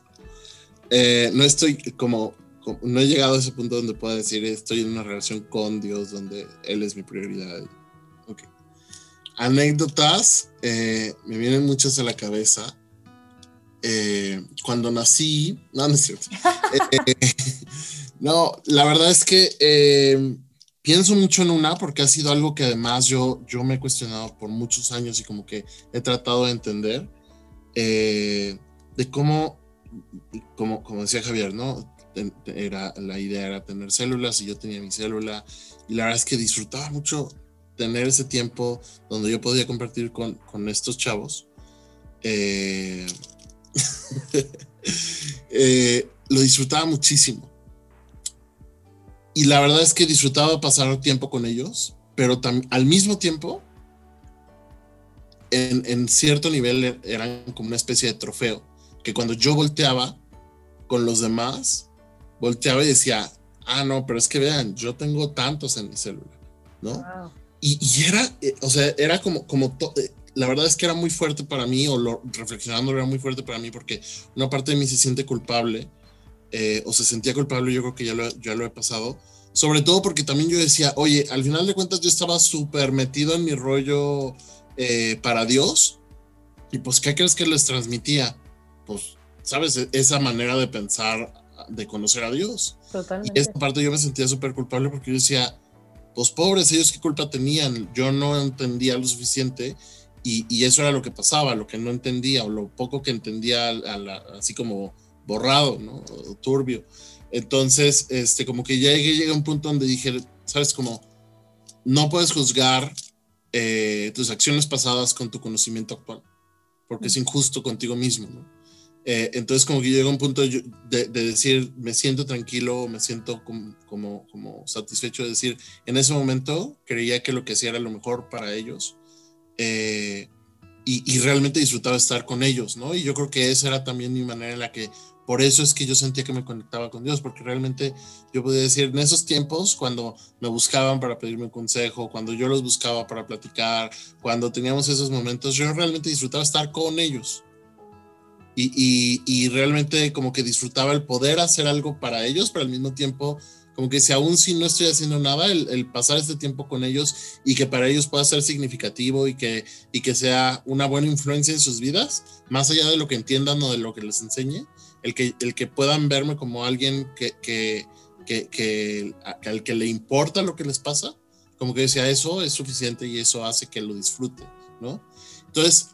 Eh, no estoy como, no he llegado a ese punto donde pueda decir estoy en una relación con Dios donde Él es mi prioridad. Ok. Anécdotas, eh, me vienen muchas a la cabeza. Eh, cuando nací, no, no es cierto. no, la verdad es que pienso mucho en una porque ha sido algo que además yo, yo me he cuestionado por muchos años y como que he tratado de entender eh, de cómo, como, como decía Javier, ¿no? Era, la idea era tener células y yo tenía mi célula y la verdad es que disfrutaba mucho tener ese tiempo donde yo podía compartir con, con estos chavos. Eh, eh, lo disfrutaba muchísimo y la verdad es que disfrutaba pasar tiempo con ellos, pero al mismo tiempo, en, cierto nivel e, eran como una especie de trofeo, que cuando yo volteaba con los demás, volteaba y decía, ah, no, pero es que vean, yo tengo tantos en mi célula, ¿no? Y, era, eh, o sea, era como, como eh, la verdad es que era muy fuerte para mí, o lo, reflexionando era muy fuerte para mí, porque una parte de mí se siente culpable eh, o se sentía culpable, yo creo que ya lo, ya lo he pasado. Sobre todo porque también yo decía, oye, al final de cuentas yo estaba súper metido en mi rollo eh, para Dios. Y pues, ¿qué crees que les transmitía? Pues, ¿sabes? E-, esa manera de pensar, de conocer a Dios. Totalmente. Y esa parte yo me sentía súper culpable porque yo decía, pues pobres, ellos qué culpa tenían. Yo no entendía lo suficiente y, y eso era lo que pasaba, lo que no entendía o lo poco que entendía, así como borrado, ¿no? turbio. Entonces, este, como que ya llegué, a un punto donde dije, sabes, como no puedes juzgar eh, tus acciones pasadas con tu conocimiento actual, porque es injusto contigo mismo, ¿no? Eh, entonces, como que llegué a un punto de, decir, me siento tranquilo, me siento como, como, como, satisfecho de decir, en ese momento creía que lo que hacía era lo mejor para ellos. Eh, y, y, realmente disfrutaba estar con ellos, ¿no? Y yo creo que esa era también mi manera en la que por eso es que yo sentía que me conectaba con Dios, porque realmente yo podía decir, en esos tiempos, cuando me buscaban para pedirme un consejo, cuando yo los buscaba para platicar, cuando teníamos esos momentos, yo realmente disfrutaba estar con ellos. Y, realmente como que disfrutaba el poder hacer algo para ellos, pero al mismo tiempo como que si aún si no estoy haciendo nada, el, el, pasar este tiempo con ellos y que para ellos pueda ser significativo y que, y que sea una buena influencia en sus vidas, más allá de lo que entiendan o de lo que les enseñe, el que, el que puedan verme como alguien que, que, que, al que le importa lo que les pasa, como que decía, eso es suficiente y eso hace que lo disfrute, ¿no? Entonces,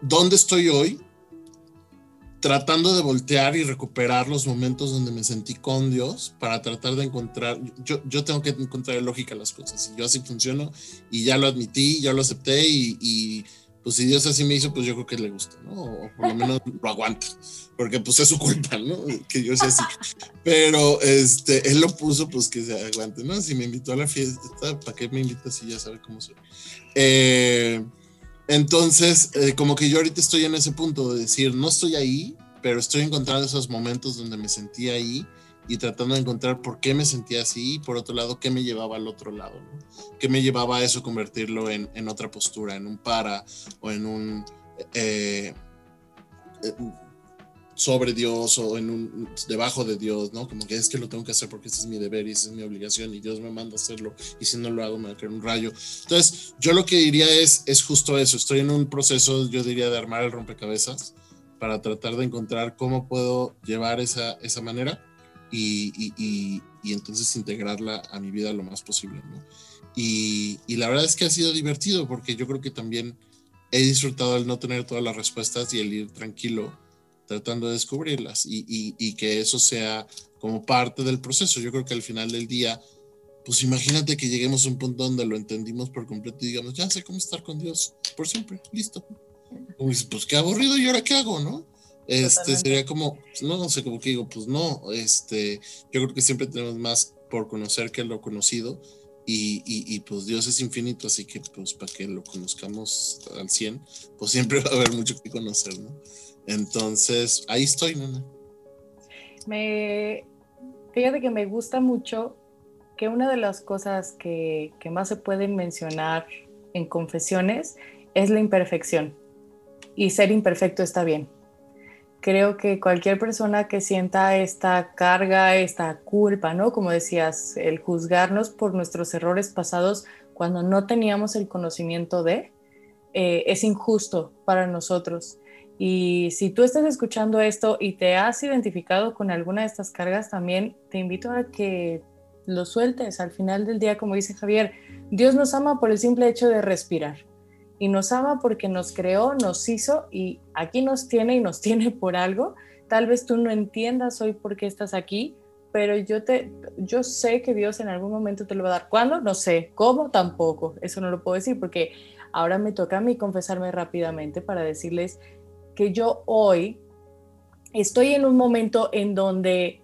¿dónde estoy hoy? Tratando de voltear y recuperar los momentos donde me sentí con Dios para tratar de encontrar, yo, yo tengo que encontrar lógica a las cosas y yo así funciono y ya lo admití, ya lo acepté y pues si Dios así me hizo, pues yo creo que le gusta, ¿no? O por lo menos lo aguanta, porque pues es su culpa, ¿no? Que yo sea así. Pero este, él lo puso, pues que se aguante, ¿no? Si me invitó a la fiesta, ¿para qué me invita si ya sabe cómo soy? Eh, entonces, eh, como que yo ahorita estoy en ese punto de decir, no estoy ahí, pero estoy encontrando esos momentos donde me sentí ahí y tratando de encontrar por qué me sentía así y por otro lado, qué me llevaba al otro lado, ¿no? ¿Qué me llevaba a eso, convertirlo en, en otra postura, en un para o en un eh, eh, sobre Dios o en un debajo de Dios, ¿no? Como que es que lo tengo que hacer porque ese es mi deber y esa es mi obligación y Dios me manda a hacerlo y si no lo hago me va a caer un rayo. Entonces, yo lo que diría es, es justo eso, estoy en un proceso, yo diría, de armar el rompecabezas para tratar de encontrar cómo puedo llevar esa, esa manera y, entonces integrarla a mi vida lo más posible, ¿no? Y, la verdad es que ha sido divertido porque yo creo que también he disfrutado el no tener todas las respuestas y el ir tranquilo tratando de descubrirlas y, que eso sea como parte del proceso. Yo creo que al final del día, pues imagínate que lleguemos a un punto donde lo entendimos por completo y digamos, ya sé cómo estar con Dios por siempre, listo. pues, pues qué aburrido, ¿y ahora qué hago, no? Este sería como, pues, no, no sé, como que digo, pues no, este, yo creo que siempre tenemos más por conocer que lo conocido y, y, pues Dios es infinito, así que pues para que lo conozcamos al 100, pues siempre va a haber mucho que conocer, ¿no? Entonces, ahí estoy, nena. Me, fíjate que me gusta mucho que una de las cosas que, que más se pueden mencionar en confesiones es la imperfección. Y ser imperfecto está bien. Creo que cualquier persona que sienta esta carga, esta culpa, ¿no? Como decías, el juzgarnos por nuestros errores pasados cuando no teníamos el conocimiento de, eh, es injusto para nosotros. Y si tú estás escuchando esto y te has identificado con alguna de estas cargas, también te invito a que lo sueltes. Al final del día, como dice Javier, Dios nos ama por el simple hecho de respirar. Y nos ama porque nos creó, nos hizo y aquí nos tiene y nos tiene por algo. Tal vez tú no entiendas hoy por qué estás aquí, pero yo, te, yo sé que Dios en algún momento te lo va a dar. ¿Cuándo? No sé. ¿Cómo? Tampoco. Eso no lo puedo decir porque ahora me toca a mí confesarme rápidamente para decirles que yo hoy estoy en un momento en donde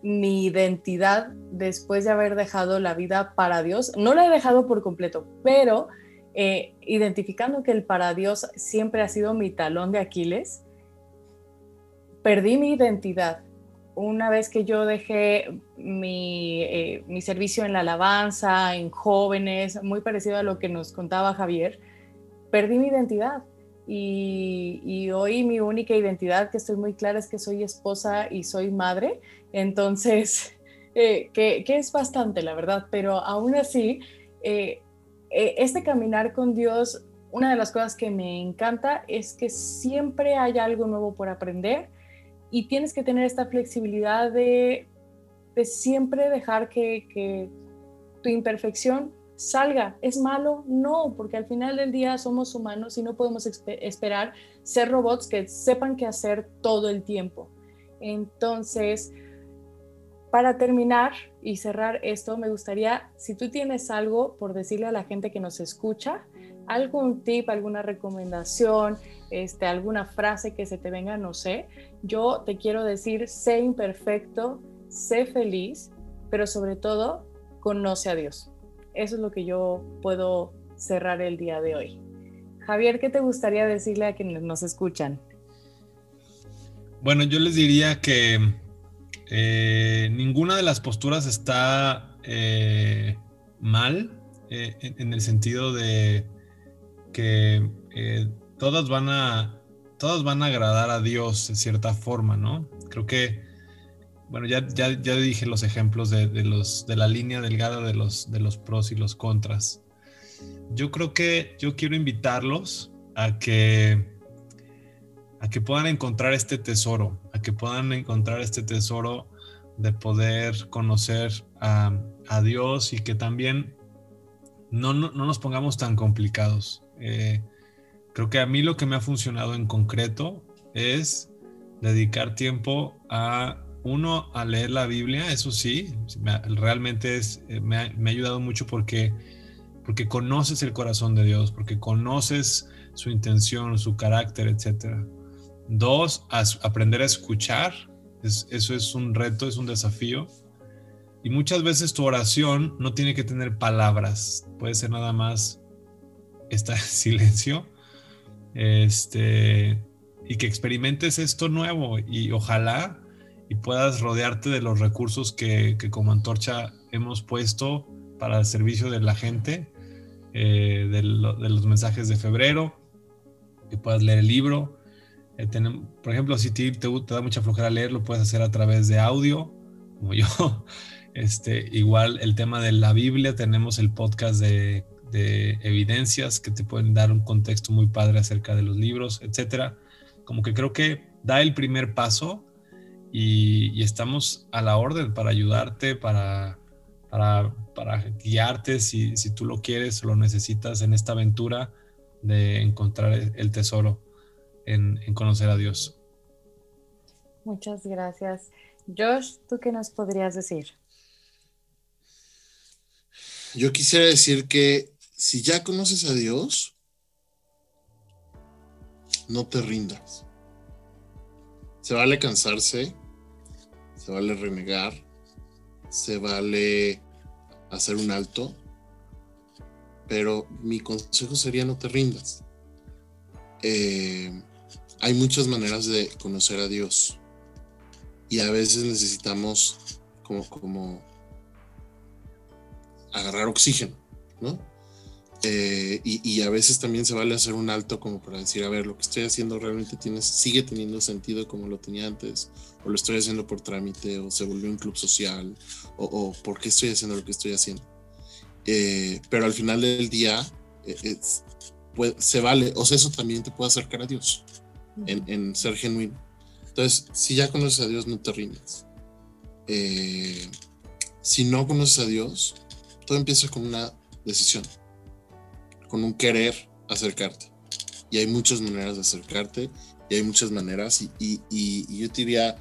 mi identidad después de haber dejado la vida para Dios, no la he dejado por completo, pero eh, identificando que el para Dios siempre ha sido mi talón de Aquiles, perdí mi identidad. Una vez que yo dejé mi, eh, mi servicio en la alabanza, en jóvenes, muy parecido a lo que nos contaba Javier, perdí mi identidad. Y, hoy mi única identidad que estoy muy clara es que soy esposa y soy madre, entonces, eh, que, es bastante, la verdad, pero aún así, este caminar con Dios, una de las cosas que me encanta es que siempre hay algo nuevo por aprender y tienes que tener esta flexibilidad de, siempre dejar que, que tu imperfección salga. ¿Es malo? No, porque al final del día somos humanos y no podemos esperar ser robots que sepan qué hacer todo el tiempo. Entonces, para terminar y cerrar esto, me gustaría, si tú tienes algo por decirle a la gente que nos escucha, algún tip, alguna recomendación, este, alguna frase que se te venga, no sé, yo te quiero decir, sé imperfecto, sé feliz, pero sobre todo, conoce a Dios. Eso es lo que yo puedo cerrar el día de hoy. Javier, ¿qué te gustaría decirle a quienes nos escuchan? Bueno, yo les diría que eh, ninguna de las posturas está eh, mal eh, en, el sentido de que todas van a todas van a agradar a Dios de cierta forma, ¿no? Creo que bueno, ya, ya, ya dije los ejemplos de, los, de la línea delgada de los, de los pros y los contras. Yo creo que yo quiero invitarlos a que, a que puedan encontrar este tesoro, a que puedan encontrar este tesoro de poder conocer a, Dios y que también no, no, nos pongamos tan complicados. Eh, creo que a mí lo que me ha funcionado en concreto es dedicar tiempo a uno, a leer la Biblia, eso sí, realmente es, eh, me, ha, ayudado mucho porque, porque conoces el corazón de Dios, porque conoces su intención, su carácter, etc. Dos, aprender a escuchar, eso es un reto, es un desafío. Y muchas veces tu oración no tiene que tener palabras, puede ser nada más estar en silencio. Este, y que experimentes esto nuevo y ojalá y puedas rodearte de los recursos que, como antorcha hemos puesto para el servicio de la gente, eh, de, los mensajes de febrero, que puedas leer el libro. Eh, por ejemplo, si te, te, da mucha flojera leer, lo puedes hacer a través de audio, como yo. Este, igual el tema de la Biblia, tenemos el podcast de, de evidencias que te pueden dar un contexto muy padre acerca de los libros, etcétera. Como que creo que da el primer paso y, estamos a la orden para ayudarte, para, para, guiarte si, si, tú lo quieres o lo necesitas en esta aventura de encontrar el tesoro en, en conocer a Dios. Muchas gracias. Josh, ¿tú qué nos podrías decir? Yo quisiera decir que si ya conoces a Dios, no te rindas. Se vale cansarse, se vale renegar, se vale hacer un alto, pero mi consejo sería no te rindas. Eh, hay muchas maneras de conocer a Dios y a veces necesitamos como, agarrar oxígeno, ¿no? Eh, y, a veces también se vale hacer un alto como para decir, a ver, lo que estoy haciendo realmente tiene, sigue teniendo sentido como lo tenía antes, o lo estoy haciendo por trámite, o se volvió un club social, o, por qué estoy haciendo lo que estoy haciendo. Eh, pero al final del día eh, se vale, o sea, eso también te puede acercar a Dios en, en, ser genuino. Entonces, si ya conoces a Dios, no te rindas. si no conoces a Dios, todo empieza con una decisión con un querer acercarte. Y hay muchas maneras de acercarte y hay muchas maneras y, yo te diría,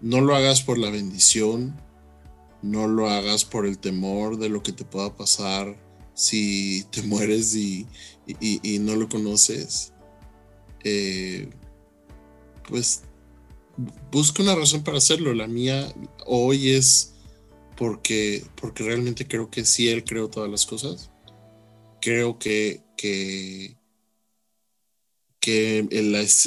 no lo hagas por la bendición, no lo hagas por el temor de lo que te pueda pasar si te mueres y, no lo conoces. Eh, pues busca una razón para hacerlo. La mía hoy es porque, porque realmente creo que sí Él creó todas las cosas. Creo que, que, que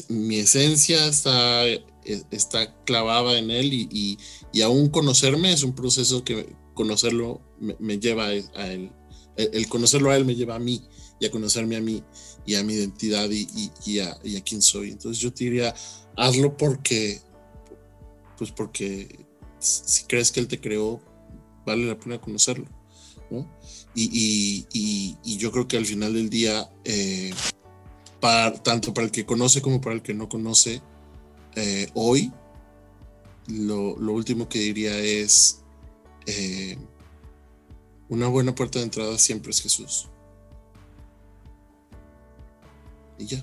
mi esencia está, e, está clavada en Él y, y, aún conocerme es un proceso que conocerlo me, lleva a Él. El, conocerlo a Él me lleva a mí y a conocerme a mí y a mi identidad y, y, a, y a quién soy. Entonces yo te diría, hazlo porque, pues porque si crees que Él te creó, vale la pena conocerlo. Y, yo creo que al final del día, eh, para, tanto para el que conoce como para el que no conoce, eh, hoy, lo, último que diría es, eh, una buena puerta de entrada siempre es Jesús. Y ya.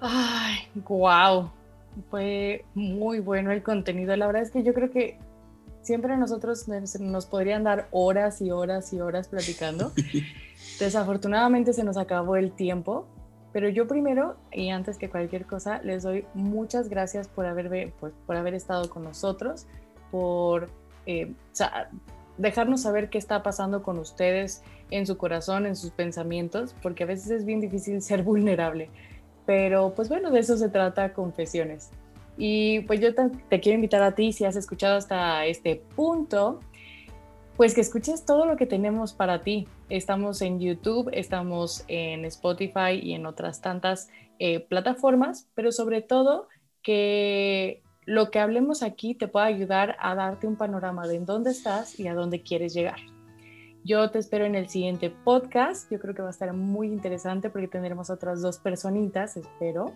Ay, wow. Fue muy bueno el contenido. La verdad es que yo creo que siempre nosotros nos podrían dar horas y horas y horas platicando. Desafortunadamente se nos acabó el tiempo, pero yo primero y antes que cualquier cosa les doy muchas gracias por haber, por haber estado con nosotros, por eh, dejarnos saber qué está pasando con ustedes en su corazón, en sus pensamientos, porque a veces es bien difícil ser vulnerable. Pero pues bueno, de eso se trata Confesiones. Y pues yo te, quiero invitar a ti, si has escuchado hasta este punto, pues que escuches todo lo que tenemos para ti. Estamos en YouTube, estamos en Spotify y en otras tantas eh, plataformas, pero sobre todo que lo que hablemos aquí te pueda ayudar a darte un panorama de en dónde estás y a dónde quieres llegar. Yo te espero en el siguiente podcast. Yo creo que va a estar muy interesante porque tendremos otras dos personitas, espero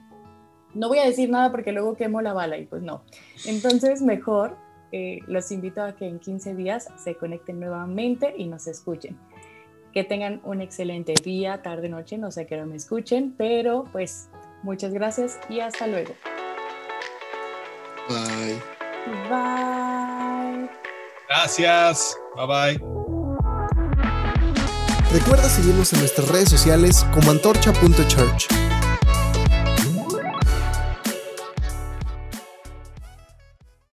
no voy a decir nada porque luego quemo la bala y pues no. Entonces, mejor eh, los invito a que en 15 días se conecten nuevamente y nos escuchen. Que tengan un excelente día, tarde, noche, no sé qué no me escuchen, pero pues muchas gracias y hasta luego. Bye. Bye. Gracias. Bye bye. Recuerda seguirnos en nuestras redes sociales como antorcha.church.